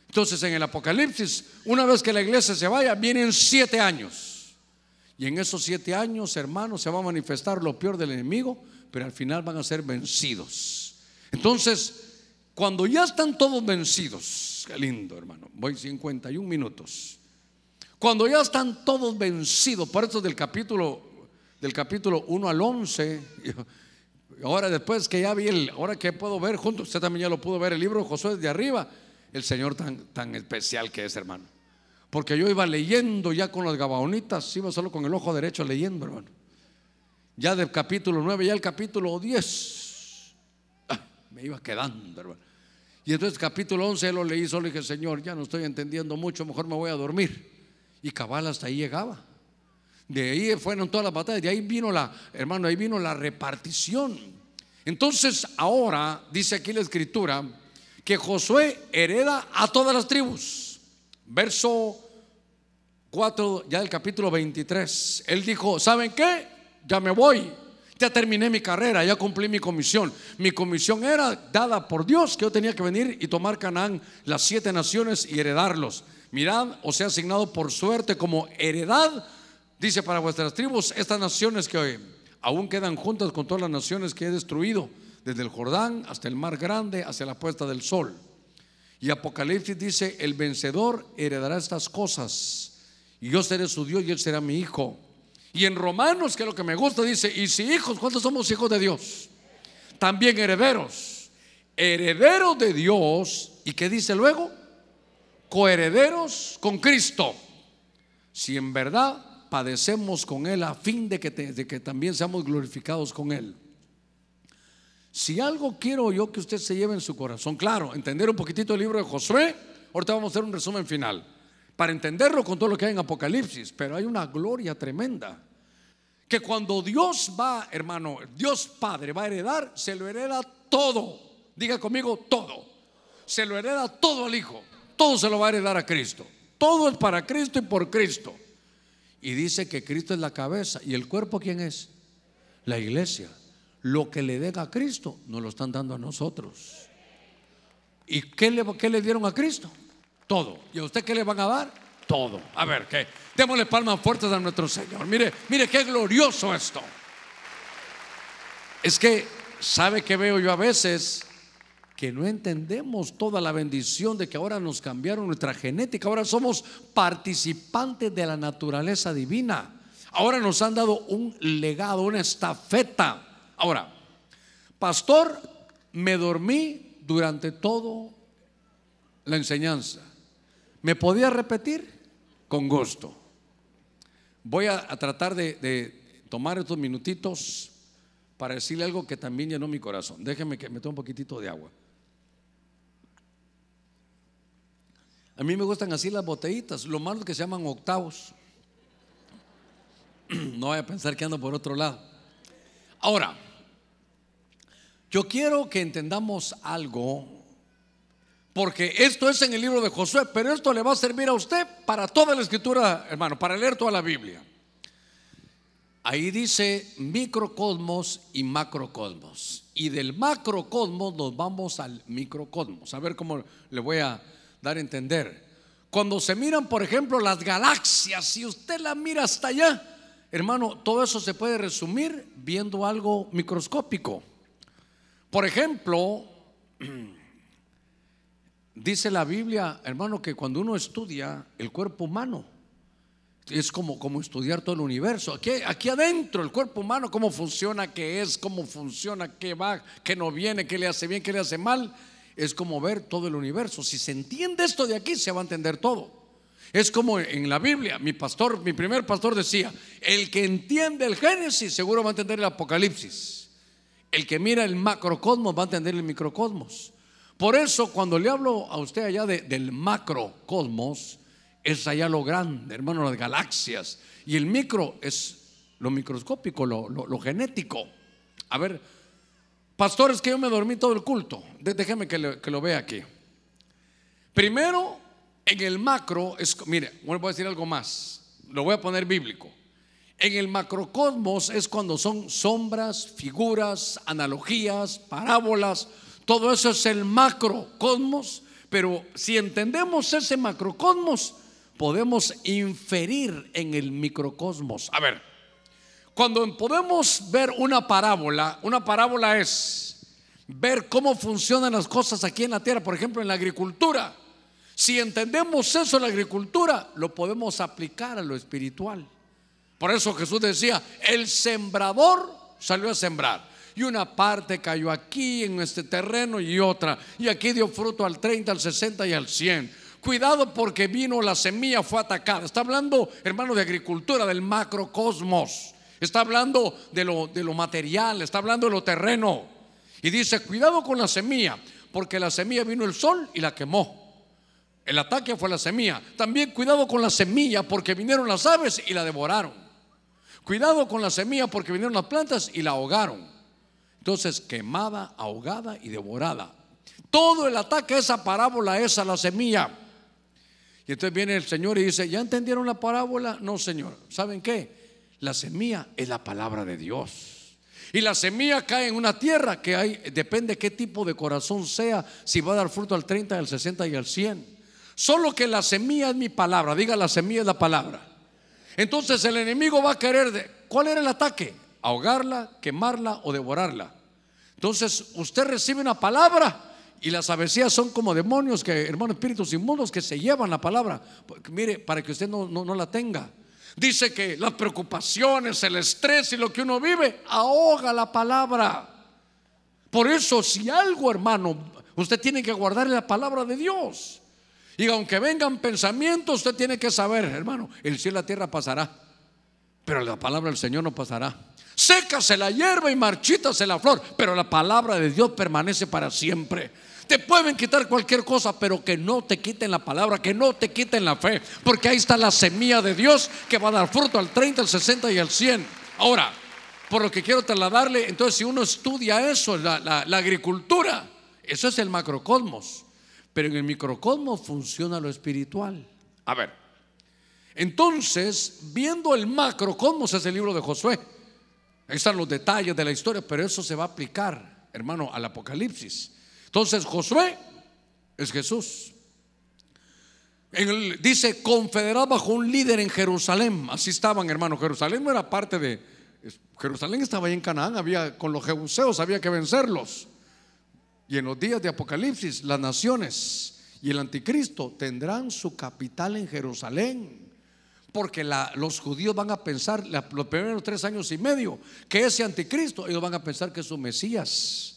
Entonces en el Apocalipsis, una vez que la iglesia se vaya, vienen siete años. Y en esos siete años, hermanos, se va a manifestar lo peor del enemigo, pero al final van a ser vencidos. Entonces, cuando ya están todos vencidos, qué lindo hermano, voy 51 minutos. Cuando ya están todos vencidos, por eso del capítulo del capítulo 1 al 11, ahora después que ya vi el, ahora que puedo ver junto, usted también ya lo pudo ver el libro Josué de arriba, el Señor tan, tan especial que es, hermano. Porque yo iba leyendo ya con las gabaonitas, iba solo con el ojo derecho leyendo, hermano. Ya del capítulo 9, ya el capítulo 10, ah, me iba quedando, hermano. Y entonces capítulo 11 lo leí solo y dije, Señor, ya no estoy entendiendo mucho, mejor me voy a dormir. Y cabal hasta ahí llegaba. De ahí fueron todas las batallas, de ahí vino la, hermano, ahí vino la repartición. Entonces ahora dice aquí la escritura que Josué hereda a todas las tribus. Verso 4, ya del capítulo 23. Él dijo, ¿saben qué? Ya me voy. Ya terminé mi carrera, ya cumplí mi comisión. Mi comisión era dada por Dios que yo tenía que venir y tomar Canaán, las siete naciones y heredarlos. Mirad, os he asignado por suerte como heredad, dice para vuestras tribus, estas naciones que hoy aún quedan juntas con todas las naciones que he destruido, desde el Jordán hasta el mar grande, hacia la puesta del sol. Y Apocalipsis dice, el vencedor heredará estas cosas, y yo seré su Dios y él será mi hijo. Y en Romanos, que es lo que me gusta, dice, y si hijos, ¿cuántos somos hijos de Dios? También herederos. Herederos de Dios. ¿Y qué dice luego? coherederos con Cristo, si en verdad padecemos con Él a fin de que, de que también seamos glorificados con Él. Si algo quiero yo que usted se lleve en su corazón, claro, entender un poquitito el libro de Josué, ahorita vamos a hacer un resumen final, para entenderlo con todo lo que hay en Apocalipsis, pero hay una gloria tremenda. Que cuando Dios va, hermano, Dios Padre va a heredar, se lo hereda todo. Diga conmigo, todo. Se lo hereda todo al Hijo todo se lo va a heredar a Cristo. Todo es para Cristo y por Cristo. Y dice que Cristo es la cabeza. ¿Y el cuerpo quién es? La iglesia. Lo que le den a Cristo nos lo están dando a nosotros. ¿Y qué le, qué le dieron a Cristo? Todo. ¿Y a usted qué le van a dar? Todo. A ver, ¿qué? Démosle palmas fuertes a nuestro Señor. Mire, mire qué glorioso esto. Es que, ¿sabe qué veo yo a veces? que no entendemos toda la bendición de que ahora nos cambiaron nuestra genética, ahora somos participantes de la naturaleza divina. Ahora nos han dado un legado, una estafeta. Ahora, pastor, me dormí durante todo la enseñanza. ¿Me podía repetir? Con gusto. Voy a, tratar de, de tomar estos minutitos para decirle algo que también llenó mi corazón. Déjeme que me tome un poquitito de agua. A mí me gustan así las botellitas, lo malo que se llaman octavos. No vaya a pensar que ando por otro lado. Ahora, yo quiero que entendamos algo, porque esto es en el libro de Josué, pero esto le va a servir a usted para toda la escritura, hermano, para leer toda la Biblia. Ahí dice microcosmos y macrocosmos. Y del macrocosmos nos vamos al microcosmos. A ver cómo le voy a dar a entender. Cuando se miran, por ejemplo, las galaxias, si usted la mira hasta allá, hermano, todo eso se puede resumir viendo algo microscópico. Por ejemplo, dice la Biblia, hermano, que cuando uno estudia el cuerpo humano, es como, como estudiar todo el universo. Aquí, aquí adentro, el cuerpo humano, cómo funciona, qué es, cómo funciona, qué va, qué no viene, qué le hace bien, qué le hace mal es como ver todo el universo. Si se entiende esto de aquí, se va a entender todo. Es como en la Biblia, mi pastor, mi primer pastor decía, el que entiende el Génesis seguro va a entender el Apocalipsis. El que mira el macrocosmos va a entender el microcosmos. Por eso cuando le hablo a usted allá del macrocosmos, es allá lo grande, hermano, las galaxias. Y el micro es lo microscópico, lo, genético. A ver, Pastores, que yo me dormí todo el culto. Déjeme que, lo vea aquí. Primero, en el macro, es, mire, voy a decir algo más. Lo voy a poner bíblico. En el macrocosmos es cuando son sombras, figuras, analogías, parábolas. Todo eso es el macrocosmos. Pero si entendemos ese macrocosmos, podemos inferir en el microcosmos. A ver, cuando podemos ver una parábola, una parábola es ver cómo funcionan las cosas aquí en la tierra, por ejemplo, en la agricultura. Si entendemos eso en la agricultura, lo podemos aplicar a lo espiritual. Por eso Jesús decía, el sembrador salió a sembrar. Y una parte cayó aquí en este terreno y otra. Y aquí dio fruto al 30, al 60 y al 100. Cuidado porque vino la semilla, fue atacada. Está hablando, hermano, de agricultura, del macrocosmos. Está hablando de lo, de lo material, está hablando de lo terreno. Y dice, cuidado con la semilla, porque la semilla vino el sol y la quemó. El ataque fue la semilla. También cuidado con la semilla, porque vinieron las aves y la devoraron. Cuidado con la semilla, porque vinieron las plantas y la ahogaron. Entonces, quemada, ahogada y devorada. Todo el ataque, esa parábola es a la semilla. Y entonces viene el Señor y dice, ¿ya entendieron la parábola? No, Señor. ¿Saben qué? La semilla es la palabra de Dios. Y la semilla cae en una tierra que hay, depende qué tipo de corazón sea, si va a dar fruto al 30, al 60 y al 100. Solo que la semilla es mi palabra, diga la semilla es la palabra. Entonces el enemigo va a querer, ¿cuál era el ataque? Ahogarla, quemarla o devorarla. Entonces usted recibe una palabra y las avecías son como demonios que, hermanos, espíritus inmundos que se llevan la palabra. Mire, para que usted no, no, la tenga. Dice que las preocupaciones, el estrés y lo que uno vive ahoga la palabra. Por eso, si algo, hermano, usted tiene que guardar la palabra de Dios. Y aunque vengan pensamientos, usted tiene que saber, hermano, el cielo y la tierra pasará, pero la palabra del Señor no pasará. Sécase la hierba y marchítase la flor, pero la palabra de Dios permanece para siempre. Te pueden quitar cualquier cosa, pero que no te quiten la palabra, que no te quiten la fe, porque ahí está la semilla de Dios que va a dar fruto al 30, al 60 y al 100. Ahora, por lo que quiero trasladarle, entonces si uno estudia eso, la, la agricultura, eso es el macrocosmos, pero en el microcosmos funciona lo espiritual. A ver, entonces, viendo el macrocosmos es el libro de Josué. Ahí están los detalles de la historia, pero eso se va a aplicar, hermano, al Apocalipsis. Entonces Josué es Jesús. dice, confederado bajo un líder en Jerusalén. Así estaban, hermano. Jerusalén no era parte de... Jerusalén estaba ahí en Canaán, había, con los jebuseos había que vencerlos. Y en los días de Apocalipsis, las naciones y el anticristo tendrán su capital en Jerusalén. Porque los judíos van a pensar, los primeros tres años y medio, que ese anticristo, ellos van a pensar que es su Mesías.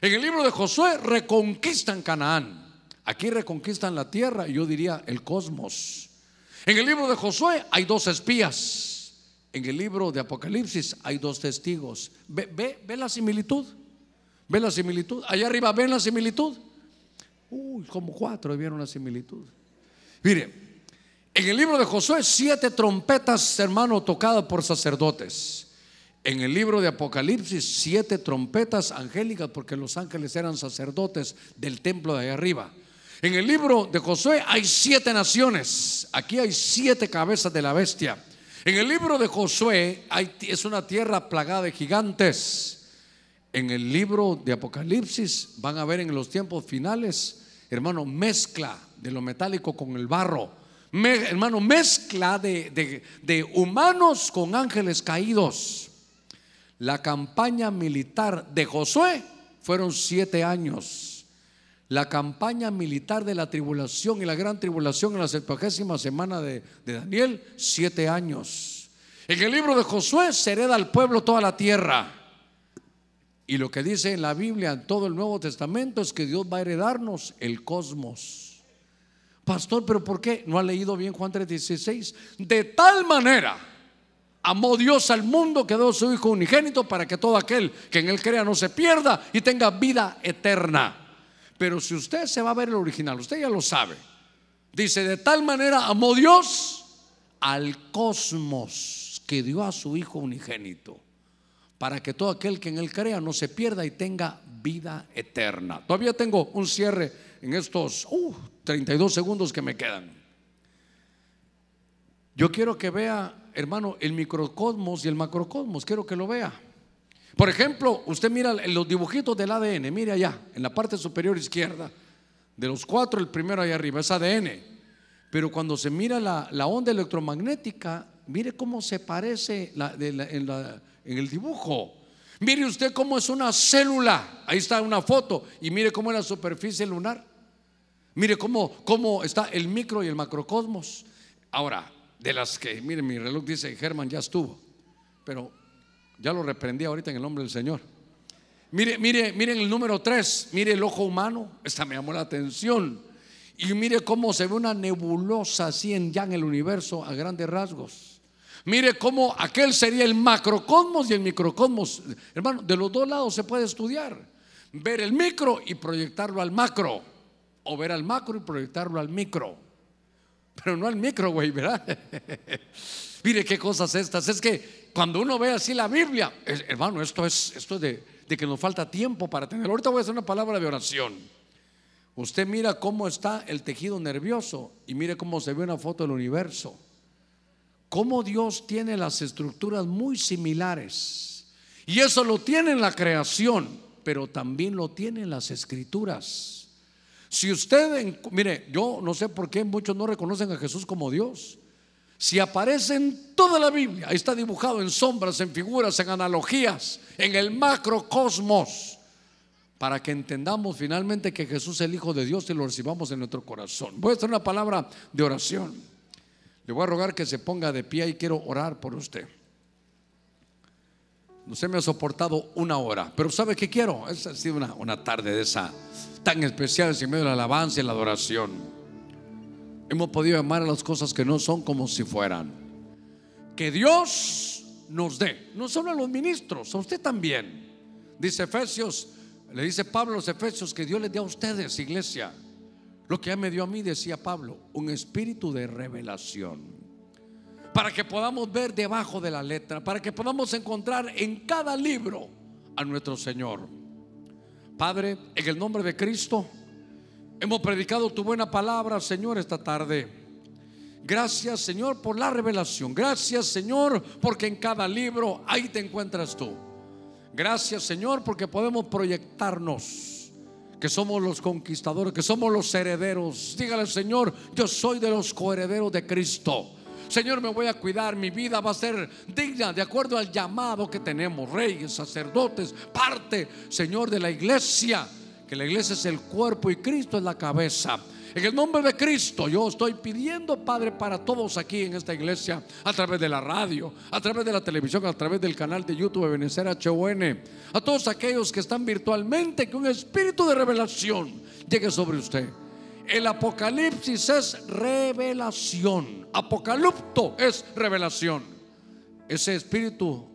En el libro de Josué reconquistan Canaán. Aquí reconquistan la tierra y yo diría el cosmos. En el libro de Josué hay dos espías. En el libro de Apocalipsis hay dos testigos. ¿Ve, ve, la similitud? ¿Ve la similitud? Allá arriba ven la similitud. Uy, como cuatro vieron la similitud. Mire, en el libro de Josué siete trompetas, hermano, tocadas por sacerdotes en el libro de Apocalipsis siete trompetas angélicas porque los ángeles eran sacerdotes del templo de ahí arriba. En el libro de Josué hay siete naciones. Aquí hay siete cabezas de la bestia. En el libro de Josué hay, es una tierra plagada de gigantes. En el libro de Apocalipsis van a ver en los tiempos finales, hermano, mezcla de lo metálico con el barro. hermano, mezcla de, de humanos con ángeles caídos. La campaña militar de Josué fueron siete años. La campaña militar de la tribulación y la gran tribulación en la septuagésima semana de, de Daniel, siete años. En el libro de Josué se hereda al pueblo toda la tierra. Y lo que dice en la Biblia, en todo el Nuevo Testamento, es que Dios va a heredarnos el cosmos. Pastor, pero ¿por qué? ¿No ha leído bien Juan 3:16? De tal manera Amó Dios al mundo que dio su Hijo unigénito para que todo aquel que en él crea no se pierda y tenga vida eterna. Pero si usted se va a ver el original, usted ya lo sabe. Dice, de tal manera amó Dios al cosmos que dio a su Hijo unigénito para que todo aquel que en él crea no se pierda y tenga vida eterna. Todavía tengo un cierre en estos 32 uh, segundos que me quedan. Yo quiero que vea hermano, el microcosmos y el macrocosmos. Quiero que lo vea. Por ejemplo, usted mira los dibujitos del ADN, mire allá, en la parte superior izquierda. De los cuatro, el primero ahí arriba es ADN. Pero cuando se mira la, onda electromagnética, mire cómo se parece en, el dibujo. Mire usted cómo es una célula. Ahí está una foto. Y mire cómo es la superficie lunar. Mire cómo, cómo está el micro y el macrocosmos. Ahora, de las que, mire, mi reloj dice, Germán ya estuvo. Pero ya lo reprendí ahorita en el nombre del Señor. Mire, mire, miren el número 3, mire el ojo humano, esta me llamó la atención. Y mire cómo se ve una nebulosa así en, ya en el universo a grandes rasgos. Mire cómo aquel sería el macrocosmos y el microcosmos. Hermano, de los dos lados se puede estudiar. Ver el micro y proyectarlo al macro. O ver al macro y proyectarlo al micro. Pero no al micro, güey, ¿verdad? Mire qué cosas estas. Es que cuando uno ve así la Biblia, hermano, esto es, esto de, de que nos falta tiempo para tener. Ahorita voy a hacer una palabra de oración. Usted mira cómo está el tejido nervioso y mire cómo se ve una foto del universo. Cómo Dios tiene las estructuras muy similares. Y eso lo tiene en la creación, pero también lo tiene en las escrituras. Si usted, mire, yo no sé por qué muchos no reconocen a Jesús como Dios. Si aparece en toda la Biblia, está dibujado en sombras, en figuras, en analogías, en el macrocosmos, para que entendamos finalmente que Jesús es el Hijo de Dios y lo recibamos en nuestro corazón. Voy a hacer una palabra de oración. Le voy a rogar que se ponga de pie y quiero orar por usted. Se me ha soportado una hora, pero ¿sabe qué quiero? Esa ha sido una, una tarde de esa tan especial en medio de la alabanza y la adoración hemos podido llamar a las cosas que no son como si fueran. Que Dios nos dé, no solo a los ministros, a usted también. Dice Efesios, le dice Pablo a los Efesios que Dios les dé a ustedes, iglesia, lo que ya me dio a mí, decía Pablo, un espíritu de revelación. Para que podamos ver debajo de la letra, para que podamos encontrar en cada libro a nuestro Señor. Padre, en el nombre de Cristo, Hemos predicado tu buena palabra, Señor, esta tarde. Gracias, Señor, por la revelación. Gracias, Señor, porque en cada libro ahí te encuentras tú. Gracias, Señor, porque podemos proyectarnos que somos los conquistadores, que somos los herederos. Dígale, Señor, yo soy de los coherederos de Cristo. Señor, me voy a cuidar, mi vida va a ser digna de acuerdo al llamado que tenemos, reyes, sacerdotes, parte, Señor, de la iglesia que la iglesia es el cuerpo y Cristo es la cabeza. En el nombre de Cristo yo estoy pidiendo, Padre, para todos aquí en esta iglesia, a través de la radio, a través de la televisión, a través del canal de YouTube de Benecer HON, a todos aquellos que están virtualmente, que un espíritu de revelación llegue sobre usted. El apocalipsis es revelación. Apocalipto es revelación. Ese espíritu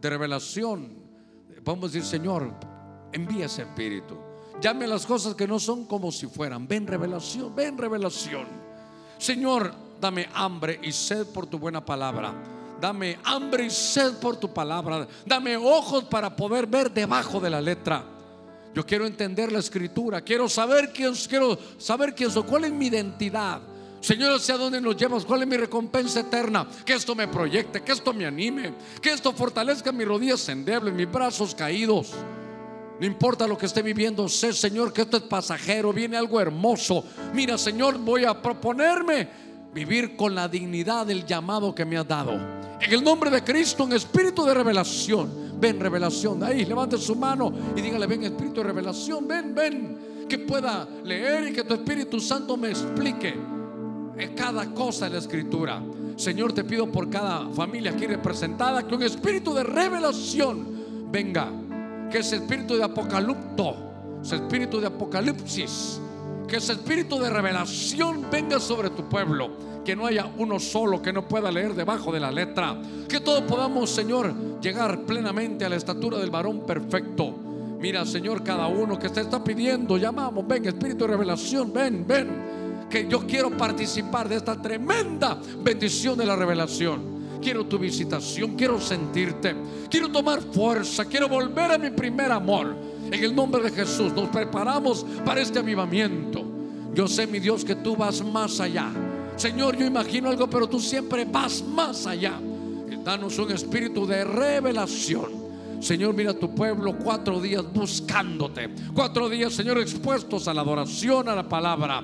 de revelación, vamos a decir, Señor, envía ese espíritu. Llame las cosas que no son como si fueran. Ven revelación, ven revelación. Señor, dame hambre y sed por tu buena palabra. Dame hambre y sed por tu palabra. Dame ojos para poder ver debajo de la letra. Yo quiero entender la escritura. Quiero saber quién, quiero saber quién soy. ¿Cuál es mi identidad? Señor, hacia dónde nos llevas, cuál es mi recompensa eterna. Que esto me proyecte, que esto me anime, que esto fortalezca mis rodillas endebles, mis brazos caídos. No importa lo que esté viviendo, sé, Señor, que esto es pasajero, viene algo hermoso. Mira, Señor, voy a proponerme vivir con la dignidad del llamado que me has dado. En el nombre de Cristo, en espíritu de revelación. Ven, revelación. Ahí, levante su mano y dígale, ven, espíritu de revelación. Ven, ven. Que pueda leer y que tu Espíritu Santo me explique en cada cosa de la Escritura. Señor, te pido por cada familia aquí representada que un espíritu de revelación venga que ese espíritu de apocalipto, ese espíritu de apocalipsis, que ese espíritu de revelación venga sobre tu pueblo. Que no haya uno solo que no pueda leer debajo de la letra. Que todos podamos, Señor, llegar plenamente a la estatura del varón perfecto. Mira, Señor, cada uno que te está pidiendo, llamamos, ven, espíritu de revelación, ven, ven. Que yo quiero participar de esta tremenda bendición de la revelación quiero tu visitación, quiero sentirte, quiero tomar fuerza, quiero volver a mi primer amor. En el nombre de Jesús nos preparamos para este avivamiento. Yo sé, mi Dios, que tú vas más allá. Señor, yo imagino algo, pero tú siempre vas más allá. Danos un espíritu de revelación. Señor, mira a tu pueblo cuatro días buscándote. Cuatro días, Señor, expuestos a la adoración, a la palabra.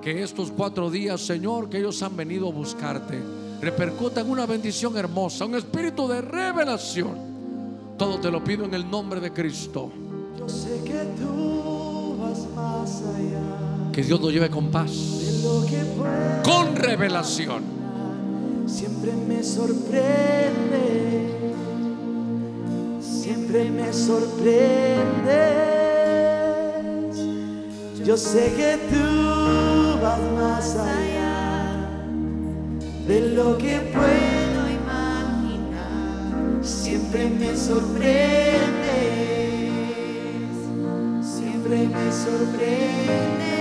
Que estos cuatro días, Señor, que ellos han venido a buscarte, repercutan una bendición hermosa, un espíritu de revelación. Todo te lo pido en el nombre de Cristo. Yo sé que tú vas más allá Que Dios nos lleve con paz, con revelación. Siempre me sorprende, siempre me sorprendes. Yo sé que tú vas más allá de lo que puedo imaginar. Siempre me sorprendes, siempre me sorprendes.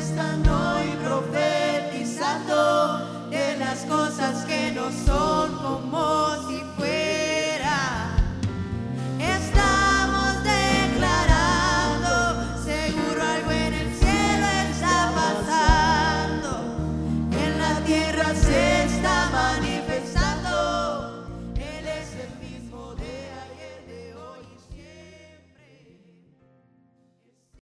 están hoy profetizando de las cosas que no son como si